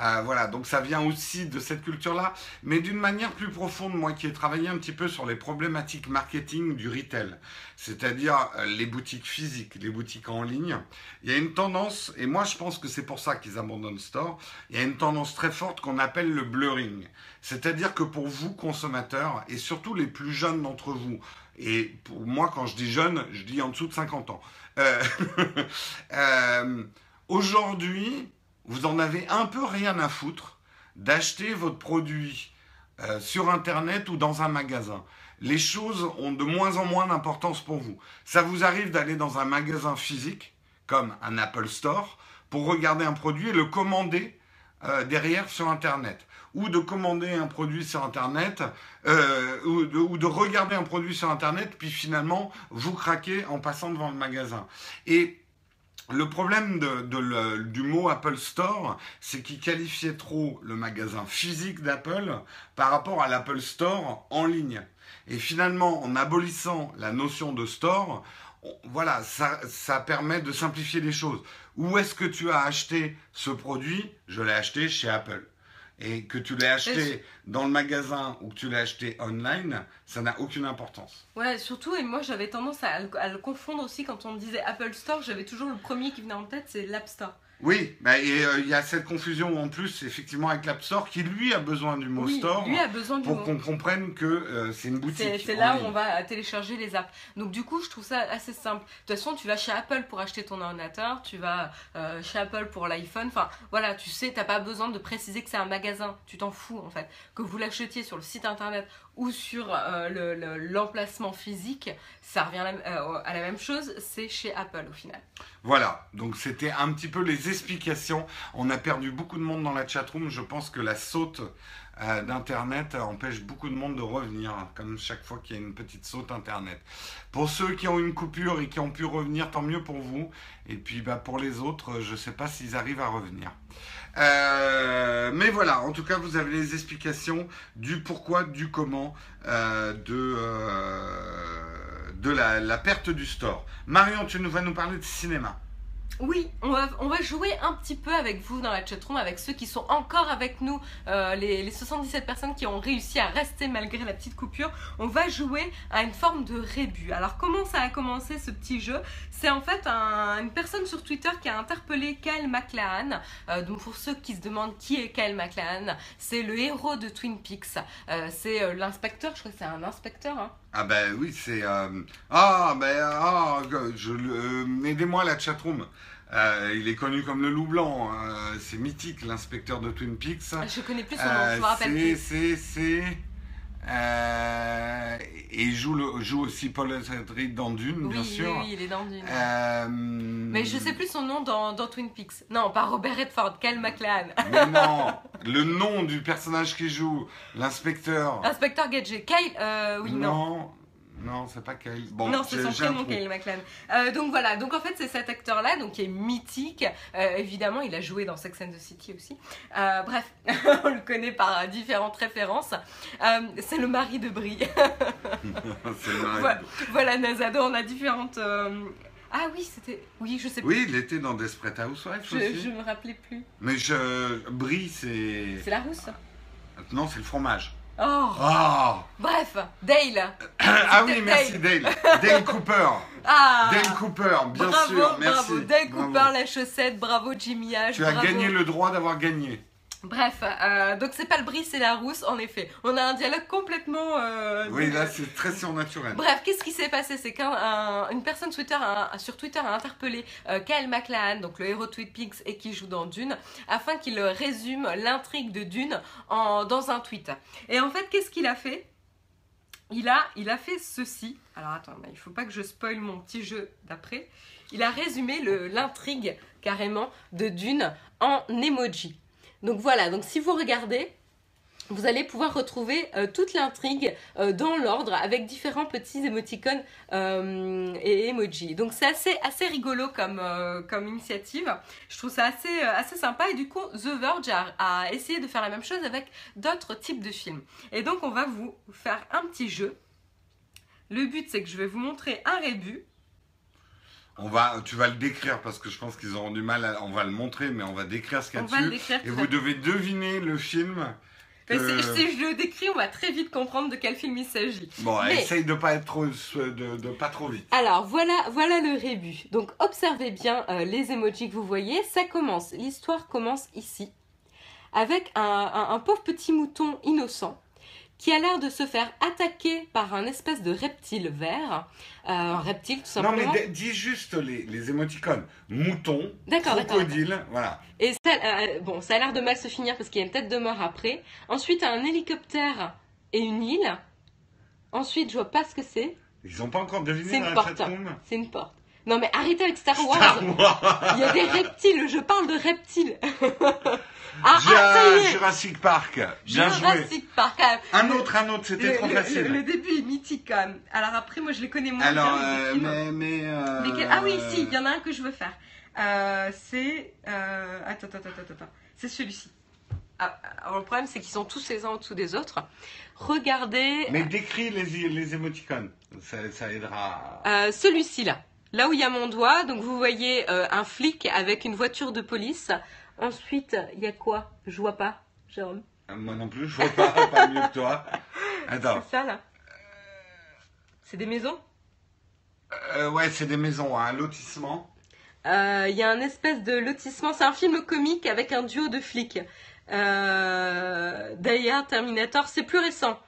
Euh, voilà, donc ça vient aussi de cette culture-là, mais d'une manière plus profonde, moi qui ai travaillé un petit peu sur les problématiques marketing du retail, c'est-à-dire euh, les boutiques physiques, les boutiques en ligne, il y a une tendance, et moi je pense que c'est pour ça qu'ils abandonnent store, il y a une tendance très forte qu'on appelle le blurring. C'est-à-dire que pour vous, consommateurs, et surtout les plus jeunes d'entre vous, et pour moi quand je dis jeune, je dis en dessous de 50 ans, euh, aujourd'hui, vous en avez un peu rien à foutre d'acheter votre produit euh, sur Internet ou dans un magasin. Les choses ont de moins en moins d'importance pour vous. Ça vous arrive d'aller dans un magasin physique, comme un Apple Store, pour regarder un produit et le commander euh, derrière sur Internet. Ou de commander un produit sur Internet, euh, ou, de, regarder un produit sur Internet, puis finalement, vous craquez en passant devant le magasin. Et le problème du mot Apple Store, c'est qu'il qualifiait trop le magasin physique d'Apple par rapport à l'Apple Store en ligne. Et finalement, en abolissant la notion de store, voilà, ça permet de simplifier les choses. Où est-ce que tu as acheté ce produit? Je l'ai acheté chez Apple et que tu l'aies acheté dans le magasin ou que tu l'aies acheté online, ça n'a aucune importance. Ouais, surtout, et moi j'avais tendance à, à, le confondre aussi quand on me disait Apple Store, j'avais toujours le premier qui venait en tête, c'est l'App Store. Oui, bah, et euh, il y a cette confusion en plus, effectivement, avec l'App Store, qui lui a besoin du mot store lui a besoin du pour qu'on comprenne que euh, c'est une boutique. C'est là où on va télécharger les apps. Donc du coup, je trouve ça assez simple. De toute façon, tu vas chez Apple pour acheter ton ordinateur, tu vas euh, chez Apple pour l'iPhone. Enfin, voilà, tu sais, t'as pas besoin de préciser que c'est un magasin. Tu t'en fous en fait. Que vous l'achetiez sur le site internet ou sur l'emplacement physique, ça revient à la même chose. C'est chez Apple au final. Voilà, donc c'était un petit peu les explications. On a perdu beaucoup de monde dans la chatroom. Je pense que la saute euh, d'Internet empêche beaucoup de monde de revenir, comme chaque fois qu'il y a une petite saute Internet. Pour ceux qui ont une coupure et qui ont pu revenir, tant mieux pour vous. Et puis bah, pour les autres, je ne sais pas s'ils arrivent à revenir. Euh, mais voilà, en tout cas, vous avez les explications du pourquoi, du comment euh, de, de la, la perte du store. Marion, tu nous vas nous parler de cinéma. Oui, on va, on va jouer un petit peu avec vous dans la chatroom, avec ceux qui sont encore avec nous, euh, les, 77 personnes qui ont réussi à rester malgré la petite coupure. On va jouer à une forme de rébut. Alors comment ça a commencé ce petit jeu? C'est en fait une personne sur Twitter qui a interpellé Kyle MacLachlan. Euh, donc pour ceux qui se demandent qui est Kyle MacLachlan, c'est le héros de Twin Peaks. Euh, c'est l'inspecteur, je crois que c'est un inspecteur. Hein. Ah ben oui, c'est... Ah ben... Ah, je... aidez-moi la chatroom. Euh, il est connu comme le loup blanc. Hein. c'est mythique, l'inspecteur de Twin Peaks. Ah, je connais plus son nom, je me rappelle plus. C'est, c'est, euh, et il joue, le, joue aussi Paul Atreides dans Dune, bien sûr. Oui, il est dans Dune. Euh, Mais je sais plus son nom dans, dans, Twin Peaks. Non, pas Robert Redford, Cal McLean. Mais non, le nom du personnage qui joue, l'inspecteur. Inspecteur Gadget. Kyle, oui, non. non. Non, c'est pas Kyle. Bon, non, c'est son prénom, Kyle MacLachlan. Euh, donc voilà, donc en fait, c'est cet acteur-là, donc qui est mythique. Euh, évidemment, il a joué dans Sex and the City aussi. Euh, bref, on le connaît par différentes références. c'est le mari de Brie. c'est le mari. Voilà, voilà, Nazado, on a différentes. Ah oui, c'était. Oui, je sais plus. Oui, il était dans Desperate Housewives je, aussi. Je me rappelais plus. Mais je... Brie, c'est. C'est la rousse Non, c'est le fromage. Oh. oh. Bref, Dale. ah oui, merci Dale. Dale Cooper. Ah. Dale Cooper, bien sûr, merci. Bravo, Dale Cooper, la chaussette, bravo Jimmy H. Tu as gagné le droit d'avoir gagné. Bref, euh, donc c'est pas le bris, c'est la rousse, en effet. On a un dialogue complètement. Euh, oui, là c'est très surnaturel. Bref, qu'est-ce qui s'est passé? C'est qu'une personne Twitter sur Twitter a interpellé euh, Kyle MacLachlan, donc le héros de Tweet Peaks et qui joue dans Dune, afin qu'il résume l'intrigue de Dune en, dans un tweet. Et en fait, qu'est-ce qu'il a fait? Il a, il a fait ceci. Alors attends, il faut pas que je spoil mon petit jeu d'après. Il a résumé l'intrigue carrément de Dune en emoji. Donc voilà, donc si vous regardez, vous allez pouvoir retrouver euh, toute l'intrigue euh, dans l'ordre avec différents petits émoticônes euh, et emojis. Donc c'est assez, assez rigolo comme, comme initiative. Je trouve ça assez, assez sympa et du coup The Verge a, essayé de faire la même chose avec d'autres types de films. Et donc on va vous faire un petit jeu. Le but c'est que je vais vous montrer un rébut. On va, tu vas le décrire parce que je pense qu'ils auront du mal. on va le montrer, mais on va décrire ce qu'il y a dessus. et vous devez deviner le film. Si je le décris, on va très vite comprendre de quel film il s'agit. Bon, essaye de pas être trop, de, pas trop vite. Alors voilà, voilà le rébut. Donc observez bien euh, les emojis que vous voyez. Ça commence, l'histoire commence ici avec un pauvre petit mouton innocent qui a l'air de se faire attaquer par un espèce de reptile vert. Euh, un reptile, tout simplement. Non, mais dis juste les, les émoticônes. Mouton, crocodile, voilà. Et ça, euh, bon, ça a l'air de mal se finir parce qu'il y a une tête de mort après. Ensuite, un hélicoptère et une île. Ensuite, je vois pas ce que c'est. Ils n'ont pas encore deviné C'est une porte. C'est une porte. Non mais arrêtez avec Star Wars. Star Wars. Il y a des reptiles, je parle de reptiles. Ah, ah Jurassic Park. Bien Jurassic Park. Un autre, un autre, c'était trop facile. Le, début est mythique quand même. Alors après, moi je les connais moins. Alors, euh, mais. mais euh... Ah oui, si, il y en a un que je veux faire. Euh, c'est. Euh, attends, attends, attends, attends. C'est celui-ci. Ah, alors le problème, c'est qu'ils sont tous les uns en dessous des autres. Regardez. Mais décris les, les émoticônes. Ça, ça aidera. Euh, celui-ci là. Là où il y a mon doigt, donc vous voyez un flic avec une voiture de police. Ensuite, il y a quoi? Je vois pas, Jérôme. Euh, moi non plus, je vois pas, pas mieux que toi. Attends. C'est ça là C'est des maisons? Euh, Ouais, c'est des maisons, hein, un lotissement. Euh, il y a un espèce de lotissement, c'est un film comique avec un duo de flics. D'ailleurs, Terminator, c'est plus récent.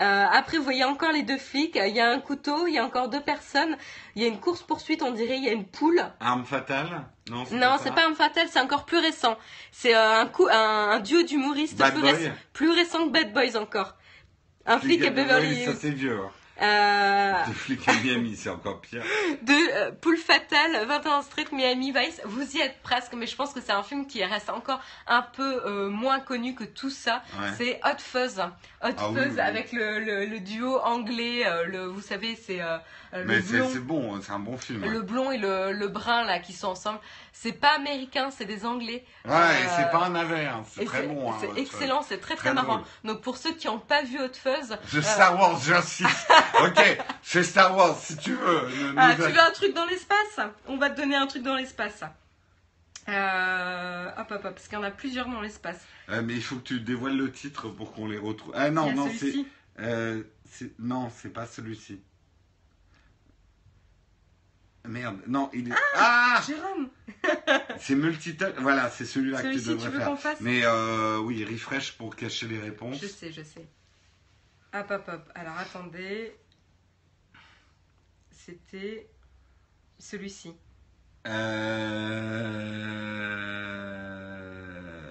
Euh, après, vous voyez encore les deux flics. Il y a un couteau, il y a encore deux personnes. Il y a une course poursuite, on dirait. Il y a une poule. Arme fatale Non, c'est c'est pas arme fatale. C'est encore plus récent. C'est euh, un, duo d'humoristes plus, plus, récent que Bad Boys encore. Un flic, à Beverly Hills. Ça c'est vieux. Hein. Euh... De flics à Miami, c'est encore pire. De euh, Poule Fatale, 21 Street, Miami Vice. Vous y êtes presque, mais je pense que c'est un film qui reste encore un peu euh, moins connu que tout ça. C'est Hot Fuzz. Hot ah Fuzz avec le, le, duo anglais. Le, vous savez, c'est mais c'est bon, c'est un bon film. Le blond et le, le, brun là qui sont ensemble. C'est pas américain, c'est des anglais. Ouais, euh, c'est pas un navet, hein. c'est très bon. Hein, c'est excellent, c'est très très, marrant. Donc pour ceux qui n'ont pas vu Hot Fuzz. C'est euh, Star Wars, j'insiste. ok, c'est Star Wars si tu veux. Ah, tu veux un truc dans l'espace? On va te donner un truc dans l'espace. Euh, hop, hop, hop, parce qu'il y en a plusieurs dans l'espace. mais il faut que tu dévoiles le titre pour qu'on les retrouve. Ah non, non, c'est. Euh, non, c'est pas celui-ci. Merde, non, il est. Ah, ah Jérôme C'est multitouch. Voilà, c'est celui-là que tu devrais faire. Mais euh, oui, refresh pour cacher les réponses. Je sais, je sais. Hop, hop, hop. Alors attendez. C'était celui-ci. Euh...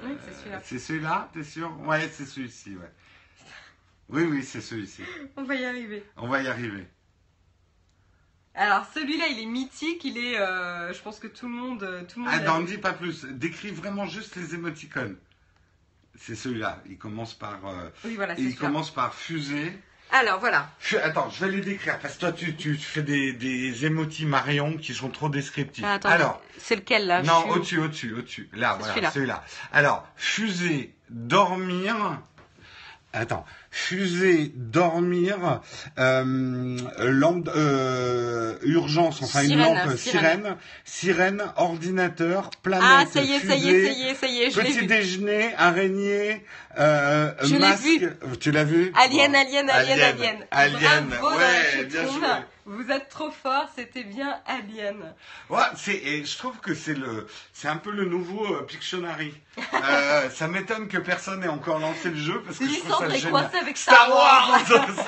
Oui, c'est celui-là. C'est celui-là, t'es sûr? Ouais, c'est celui-ci, ouais. Oui, oui, c'est celui-ci. On va y arriver. On va y arriver. Alors celui-là, il est mythique, il est, euh, je pense que tout le monde, euh, tout le monde. Ah non, dis pas plus. Décris vraiment juste les émoticônes. C'est celui-là. Il commence par. Euh, oui, voilà. Il commence par fusée. Alors voilà. Attends, je vais les décrire parce que toi tu, tu fais des, des émotis Marion qui sont trop descriptifs. Ah, attends, Alors, c'est lequel là Non, au-dessus, au-dessus, au-dessus. Là, voilà, celui-là. Alors, fusée, dormir. Attends, fusée, dormir, euh, lampe, euh, urgence, enfin une lampe, sirène. sirène, ordinateur, planète, Ah, ça y est, ça y est, ça y est, ça y est, je Petit déjeuner, araignée, euh, je masque. Vu. Tu l'as vu alien, alien, alien, alien, alien. ouais, bien joué. Vous êtes trop fort, c'était bien Alien. Ouais, c'est, et je trouve que c'est le, c'est un peu le nouveau euh, Pictionary. euh, ça m'étonne que personne n'ait encore lancé le jeu parce que je trouve ça génial. Avec Star, Wars,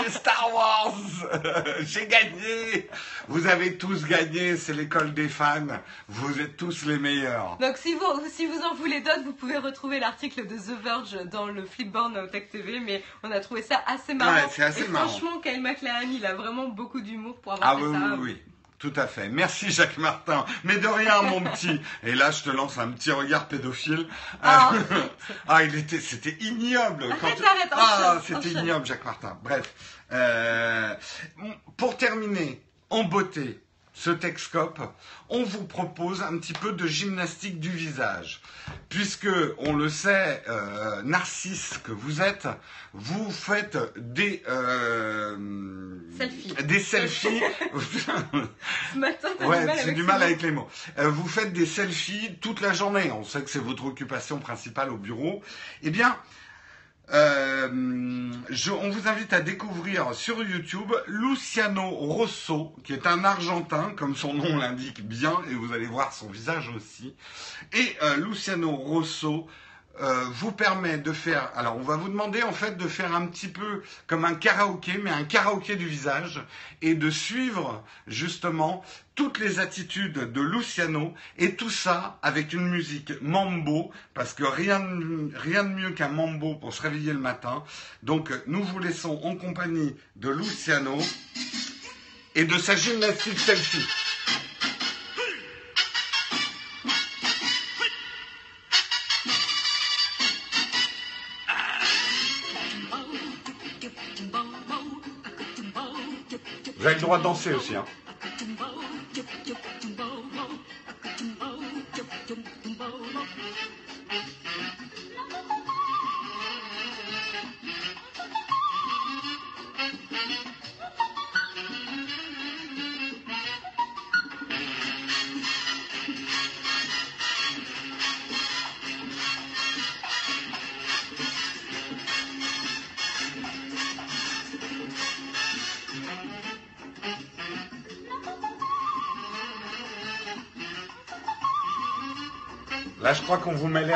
c'est Star Wars. J'ai gagné. Vous avez tous gagné, c'est l'école des fans. Vous êtes tous les meilleurs. Donc si vous, si vous en voulez d'autres, vous pouvez retrouver l'article de The Verge dans le Flipboard Tech TV, mais on a trouvé ça assez marrant. Ouais, c'est assez et marrant. Franchement, Kyle MacLachlan, il a vraiment beaucoup d'humour pour ah, oui, Oui, oui. Tout à fait. Merci Jacques Martin. Mais de rien, mon petit. Et là, je te lance un petit regard pédophile. Ah, ah il était, c'était ignoble. Arrête, arrête, ah, c'était ignoble, Jacques Martin. Bref. Euh, pour terminer, en beauté, ce Texcope, on vous propose un petit peu de gymnastique du visage. Puisque, on le sait, euh, narcisse que vous êtes, vous faites des... Euh, selfies. Des selfies. Ce matin, ouais, j'ai du mal avec les mots. Euh, vous faites des selfies toute la journée. On sait que c'est votre occupation principale au bureau. Eh bien, euh, on vous invite à découvrir sur YouTube Luciano Rosso, qui est un Argentin, comme son nom l'indique bien, et vous allez voir son visage aussi. Et euh, Luciano Rosso euh, vous permet de faire. Alors, on va vous demander en fait de faire un petit peu comme un karaoké, mais un karaoké du visage, et de suivre justement toutes les attitudes de Luciano, et tout ça avec une musique mambo, parce que rien, rien de mieux qu'un mambo pour se réveiller le matin. Donc, nous vous laissons en compagnie de Luciano et de sa gymnastique selfie. Vous avez le droit de danser aussi. Hein.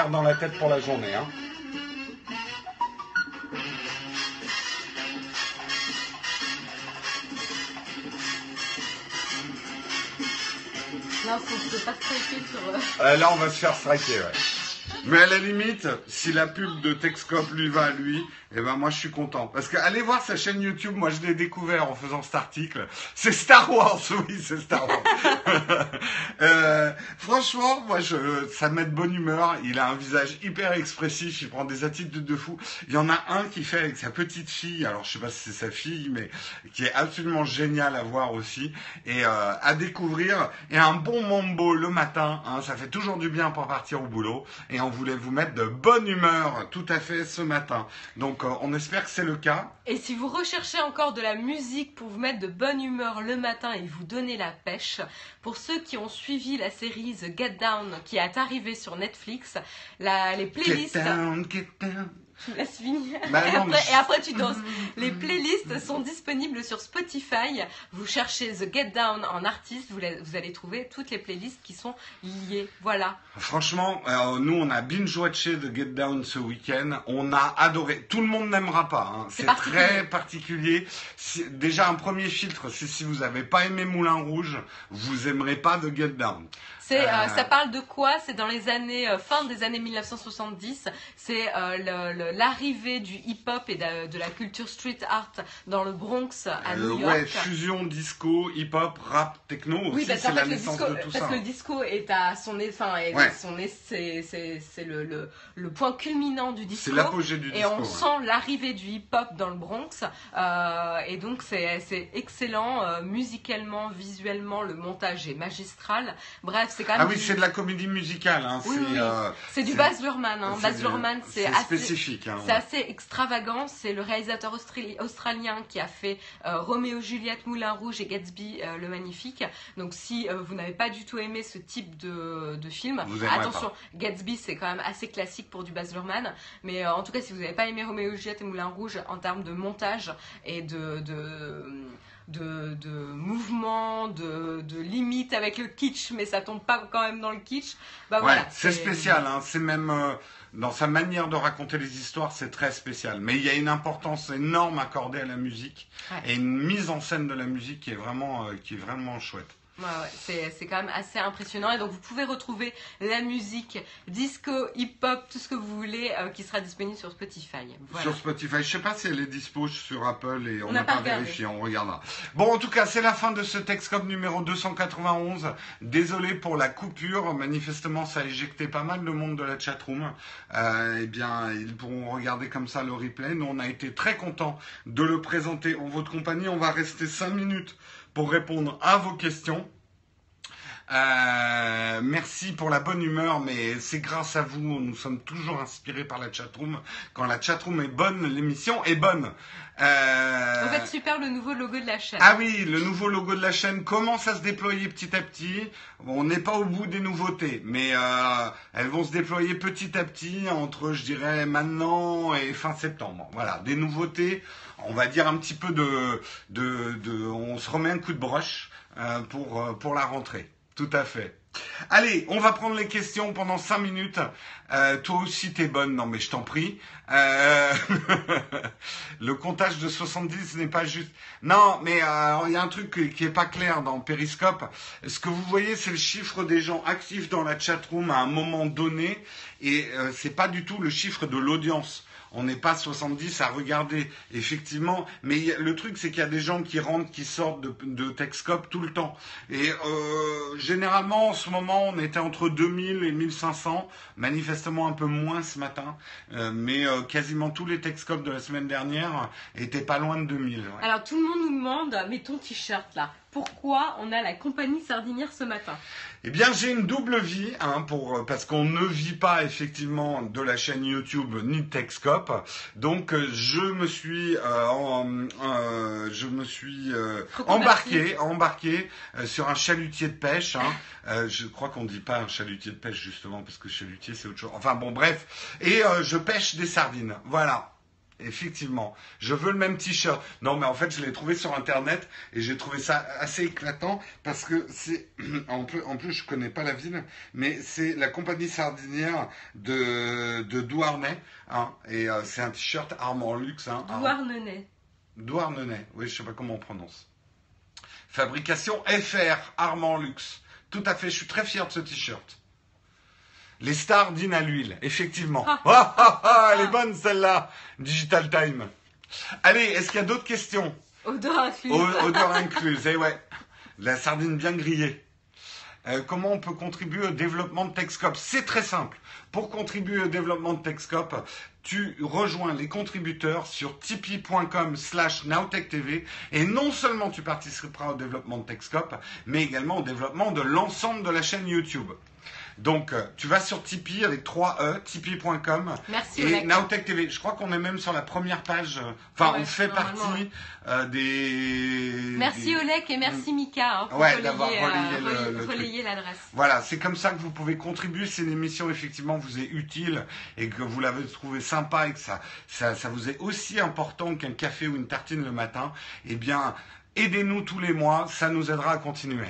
Dans la tête pour la journée. Hein. Là, faut pas striker sur. Euh, euh, là, on va se faire striker, ouais. Mais à la limite, si la pub de Texcop lui va à lui, eh ben moi je suis content. Parce que allez voir sa chaîne YouTube, moi je l'ai découvert en faisant cet article. C'est Star Wars, oui, c'est Star Wars. euh, franchement, moi je, ça me met de bonne humeur. Il a un visage hyper expressif, il prend des attitudes de fou. Il y en a un qui fait avec sa petite fille, alors je sais pas si c'est sa fille, mais qui est absolument génial à voir aussi et euh, à découvrir. Et un bon mambo le matin, hein, ça fait toujours du bien pour partir au boulot. Et on voulait vous mettre de bonne humeur tout à fait ce matin. Donc on espère que c'est le cas. Et si vous recherchez encore de la musique pour vous mettre de bonne humeur le matin et vous donner la pêche, pour ceux qui ont suivi la série The Get Down qui est arrivée sur Netflix, les playlists... Get down, get down. Tu laisses finir. Bah et, après, tu danses. Les playlists sont disponibles sur Spotify. Vous cherchez The Get Down en artiste, vous, vous allez trouver toutes les playlists qui sont liées. Voilà. Franchement, nous, on a binge-watché The Get Down ce week-end. On a adoré. Tout le monde n'aimera pas. Hein. C'est très particulier. déjà, un premier filtre, c'est si vous n'avez pas aimé Moulin Rouge, vous aimerez pas The Get Down. C'est, euh, ça parle de quoi? C'est dans les années euh, fin des années 1970. C'est euh, l'arrivée du hip-hop et de, la culture street art dans le Bronx à New York. Ouais, fusion disco, hip-hop, rap, techno aussi. Oui, c'est la naissance disco, de tout parce que le disco est à son fin, son c'est, c'est, le, le, le, point culminant du disco. C'est l'apogée du disco. Et on sent l'arrivée du hip-hop dans le Bronx. et donc c'est, c'est excellent musicalement, visuellement, le montage est magistral. Bref, ah oui, c'est de la comédie musicale. Hein. Euh, c'est du Baz Luhrmann. Hein. Baz Luhrmann, c'est assez spécifique. Hein, c'est assez extravagant. C'est le réalisateur australien qui a fait euh, Roméo Juliette, Moulin Rouge et Gatsby euh, le Magnifique. Donc si vous n'avez pas du tout aimé ce type de, de film, attention, Gatsby c'est quand même assez classique pour du Baz Luhrmann. Mais en tout cas, si vous n'avez pas aimé Roméo Juliette et Moulin Rouge en termes de montage et de, de de, de mouvements, de, de limites avec le kitsch, mais ça tombe pas quand même dans le kitsch. Bah voilà, c'est spécial, hein, c'est même euh, dans sa manière de raconter les histoires, c'est très spécial. Mais il y a une importance énorme accordée à la musique et une mise en scène de la musique qui est vraiment, euh, qui est vraiment chouette. Ouais, c'est quand même assez impressionnant. Et donc, vous pouvez retrouver la musique disco, hip-hop, tout ce que vous voulez, euh, qui sera disponible sur Spotify. Sur Spotify. Je sais pas si elle est dispo sur Apple et on n'a pas, vérifié, on regardera. Bon, en tout cas, c'est la fin de ce Texcom numéro 291. Désolé pour la coupure. Manifestement, ça a éjecté pas mal le monde de la chatroom. Euh, eh bien, ils pourront regarder comme ça le replay. Nous, on a été très contents de le présenter en votre compagnie. On va rester 5 minutes pour répondre à vos questions. Euh, merci pour la bonne humeur, mais c'est grâce à vous. Nous sommes toujours inspirés par la chatroom. Quand la chatroom est bonne, l'émission est bonne. Euh... En fait, super le nouveau logo de la chaîne. Ah oui, le nouveau logo de la chaîne commence à se déployer petit à petit? on n'est pas au bout des nouveautés, mais euh, elles vont se déployer petit à petit entre, je dirais, maintenant et fin septembre. Voilà, des nouveautés. On va dire un petit peu de, de, on se remet un coup de broche euh, pour euh, pour la rentrée. Tout à fait. Allez, on va prendre les questions pendant 5 minutes. Euh, toi aussi, t'es bonne. Non, mais je t'en prie. Euh... le comptage de 70 n'est pas juste. Non, mais il y a un truc qui est pas clair dans Periscope. Ce que vous voyez, c'est le chiffre des gens actifs dans la chatroom à un moment donné, et c'est pas du tout le chiffre de l'audience on n'est pas 70 à regarder, effectivement. Mais le truc, c'est qu'il y a des gens qui rentrent, qui sortent de, de Texcope tout le temps. Et euh, généralement, en ce moment, on était entre 2000 et 1500, manifestement un peu moins ce matin. Euh, mais euh, quasiment tous les Texcopes de la semaine dernière étaient pas loin de 2000. Alors tout le monde nous demande, mais ton t-shirt là, pourquoi on a la compagnie sardinière ce matin eh bien, j'ai une double vie, hein, pour, euh, parce qu'on ne vit pas effectivement de la chaîne YouTube ni de Texcope. Donc, euh, je me suis, euh, je me suis embarqué, embarqué sur un chalutier de pêche. Hein. je crois qu'on ne dit pas un chalutier de pêche justement parce que chalutier c'est autre chose. Enfin bon, bref. Et je pêche des sardines. Voilà. Effectivement, je veux le même t-shirt. Non, mais en fait, je l'ai trouvé sur internet et j'ai trouvé ça assez éclatant parce que c'est en plus, en plus, je connais pas la ville, mais c'est la compagnie sardinière de de Douarnenez, hein, et euh, c'est un t-shirt Armand Luxe. Hein. Oui, je sais pas comment on prononce. Fabrication FR Armand Luxe. Tout à fait. Je suis très fier de ce t-shirt. Les stars dînent à l'huile, effectivement. Ah. Ah, ah, ah, elle est bonne celle-là. Digital Time. Allez, est-ce qu'il y a d'autres questions? Odeur incluse. odeur incluse, eh ouais. La sardine bien grillée. Euh, comment on peut contribuer au développement de Texcope? C'est très simple. Pour contribuer au développement de Texcope, tu rejoins les contributeurs sur tipeee.com slash nowtechtv et non seulement tu participeras au développement de Texcope, mais également au développement de l'ensemble de la chaîne YouTube. Donc, euh, tu vas sur Tipeee avec 3 E, tipeee.com. Merci. Et Nowtech TV. Je crois qu'on est même sur la première page. Euh, enfin, on fait partie euh, des. Merci Olek et merci Mika hein, pour relayer, l'adresse. Voilà, c'est comme ça que vous pouvez contribuer si l'émission effectivement vous est utile et que vous l'avez trouvé sympa et que ça, ça, ça vous est aussi important qu'un café ou une tartine le matin. Eh bien, aidez-nous tous les mois, ça nous aidera à continuer.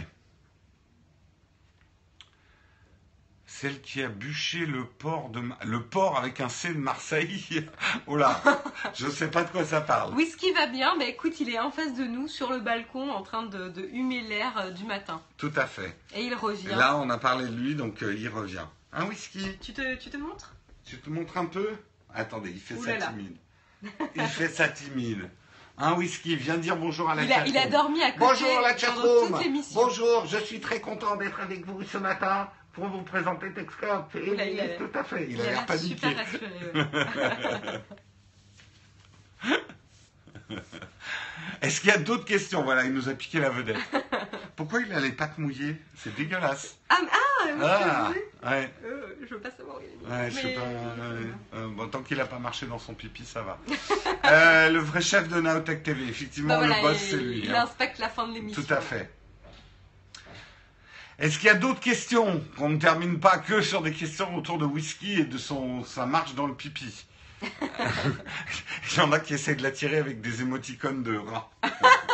Celle qui a bûché le port de le port avec un C de Marseille. oh là, je ne sais pas de quoi ça parle. Whisky va bien, mais écoute, il est en face de nous sur le balcon en train de, humer l'air euh, du matin. Tout à fait. Et il revient. là, on a parlé de lui, donc euh, il revient. Un whisky. Tu te, tu te montres? Tu te montres un peu? Attendez, il fait ça timide. il fait ça timide. Un whisky, viens dire bonjour à la chatroom. Il a dormi à côté. Bonjour la chatroom. Bonjour, je suis très content d'être avec vous ce matin pour vous présenter Texcope. Et tout à fait, il, a l'air paniqué. Est-ce qu'il y a d'autres questions? Voilà, il nous a piqué la vedette. Pourquoi il a les pattes mouillées? C'est dégueulasse. Ah, ah, ah ouais. Euh, je veux pas savoir où il est. Ouais, je sais pas. Euh, bon, tant qu'il n'a pas marché dans son pipi, ça va. euh, le vrai chef de Naotech TV, effectivement, bah le boss, c'est lui. Il hein. inspecte la fin de l'émission. Tout à fait. Est-ce qu'il y a d'autres questions Qu'on ne termine pas que sur des questions autour de whisky et de son, sa marche dans le pipi. Il y en a qui essaient de l'attirer avec des émoticônes de rat.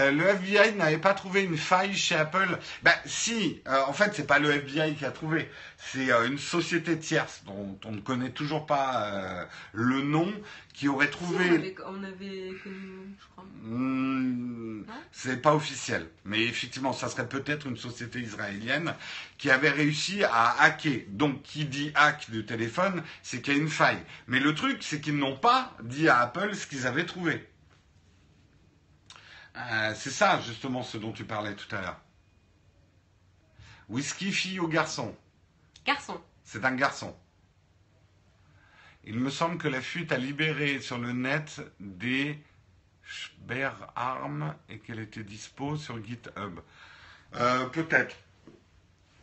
Euh, le FBI n'avait pas trouvé une faille chez Apple. Ben si, euh, en fait, c'est pas le FBI qui a trouvé, c'est euh, une société tierce dont on ne connaît toujours pas le nom qui aurait trouvé. on, avait, connu, je crois. Hmm, c'est pas officiel, mais effectivement, ça serait peut-être une société israélienne qui avait réussi à hacker. Donc, qui dit hack du téléphone, c'est qu'il y a une faille. Mais le truc, c'est qu'ils n'ont pas dit à Apple ce qu'ils avaient trouvé. Euh, c'est ça, justement, ce dont tu parlais tout à l'heure. Whisky, fille ou garçon? Garçon. C'est un garçon. Il me semble que la fuite a libéré sur le net des Sperr Arms et qu'elle était dispo sur GitHub. Euh, peut-être.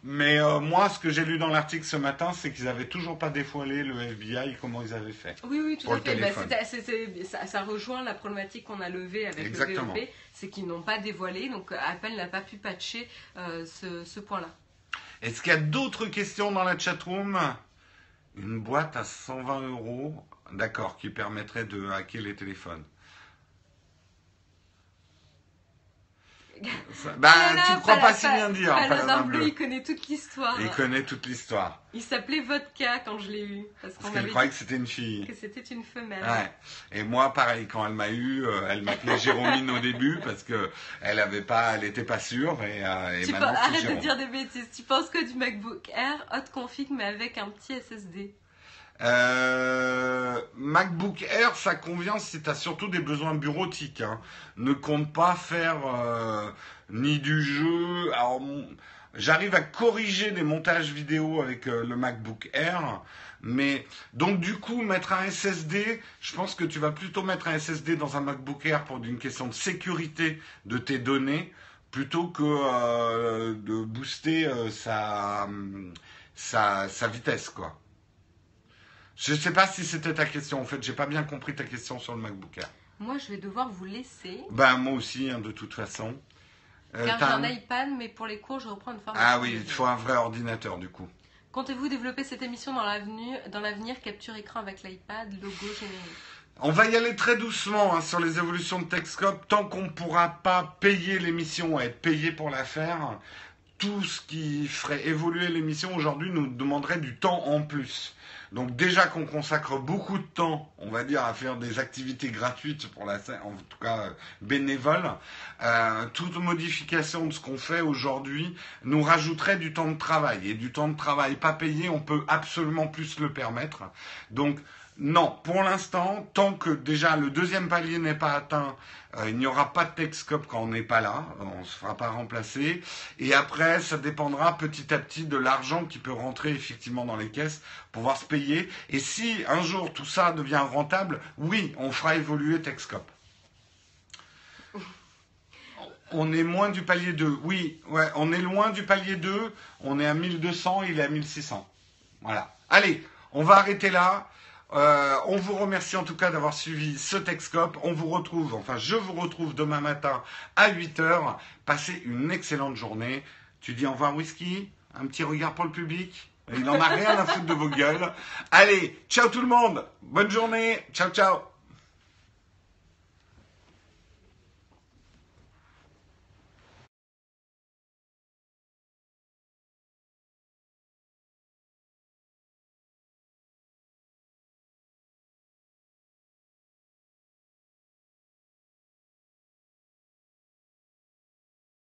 Mais euh, moi, ce que j'ai lu dans l'article ce matin, c'est qu'ils n'avaient toujours pas dévoilé le FBI, comment ils avaient fait. Oui, oui, tout à fait. Bah, ça, rejoint la problématique qu'on a levée avec le VEP, c'est qu'ils n'ont pas dévoilé, donc Apple n'a pas pu patcher ce, ce point-là. Est-ce qu'il y a d'autres questions dans la chatroom? Une boîte à 120 euros, d'accord, qui permettrait de hacker les téléphones. Bah, tu ne crois pas, si bien dire. Paladin bleu, il connaît toute l'histoire. Il connaît toute l'histoire. Il s'appelait Vodka quand je l'ai eu. Parce, qu'elle croyait que c'était une fille. Que c'était une femelle. Ouais. Et moi, pareil, quand elle m'a eu, euh, elle m'appelait Jérôme au début parce que elle avait pas, elle était pas sûre. Et, euh, tu arrête de dire des bêtises. Tu penses que du MacBook Air hot config mais avec un petit SSD euh, MacBook Air, ça convient si tu as surtout des besoins bureautiques. Hein. Ne compte pas faire euh, ni du jeu. J'arrive à corriger des montages vidéo avec euh, le MacBook Air. Mais donc du coup, mettre un SSD, je pense que tu vas plutôt mettre un SSD dans un MacBook Air pour une question de sécurité de tes données, plutôt que de booster sa, sa, sa vitesse, quoi. Je ne sais pas si c'était ta question. En fait, j'ai pas bien compris ta question sur le MacBook Air. Moi, je vais devoir vous laisser. Ben, moi aussi, hein, de toute façon. Euh, Car j'ai un iPad, mais pour les cours, je reprends une formation. Ah oui, il faut un vrai ordinateur, du coup. Comptez-vous développer cette émission dans l'avenir Capture écran avec l'iPad, logo générique? On va y aller très doucement hein, sur les évolutions de Texcop. Tant qu'on ne pourra pas payer l'émission être payé pour la faire, tout ce qui ferait évoluer l'émission aujourd'hui nous demanderait du temps en plus. Donc déjà qu'on consacre beaucoup de temps, on va dire, à faire des activités gratuites pour la en tout cas euh, bénévoles, euh, toute modification de ce qu'on fait aujourd'hui nous rajouterait du temps de travail. Et du temps de travail pas payé, on peut absolument plus le permettre. Donc non, pour l'instant, tant que déjà le deuxième palier n'est pas atteint, euh, il n'y aura pas de Texcop quand on n'est pas là, on ne se fera pas remplacer. Et après, ça dépendra petit à petit de l'argent qui peut rentrer effectivement dans les caisses pour pouvoir se payer. Et si un jour tout ça devient rentable, oui, on fera évoluer Texcop. On est moins du palier 2. Oui, ouais, on est loin du palier 2. On est à 1200, il est à 1600. Voilà. Allez, on va arrêter là. Euh, on vous remercie en tout cas d'avoir suivi ce Texcope. On vous retrouve, enfin je vous retrouve demain matin à 8h. Passez une excellente journée. Tu dis au revoir whisky Un petit regard pour le public Il n'en a rien à foutre de vos gueules. Allez, ciao tout le monde Bonne journée Ciao ciao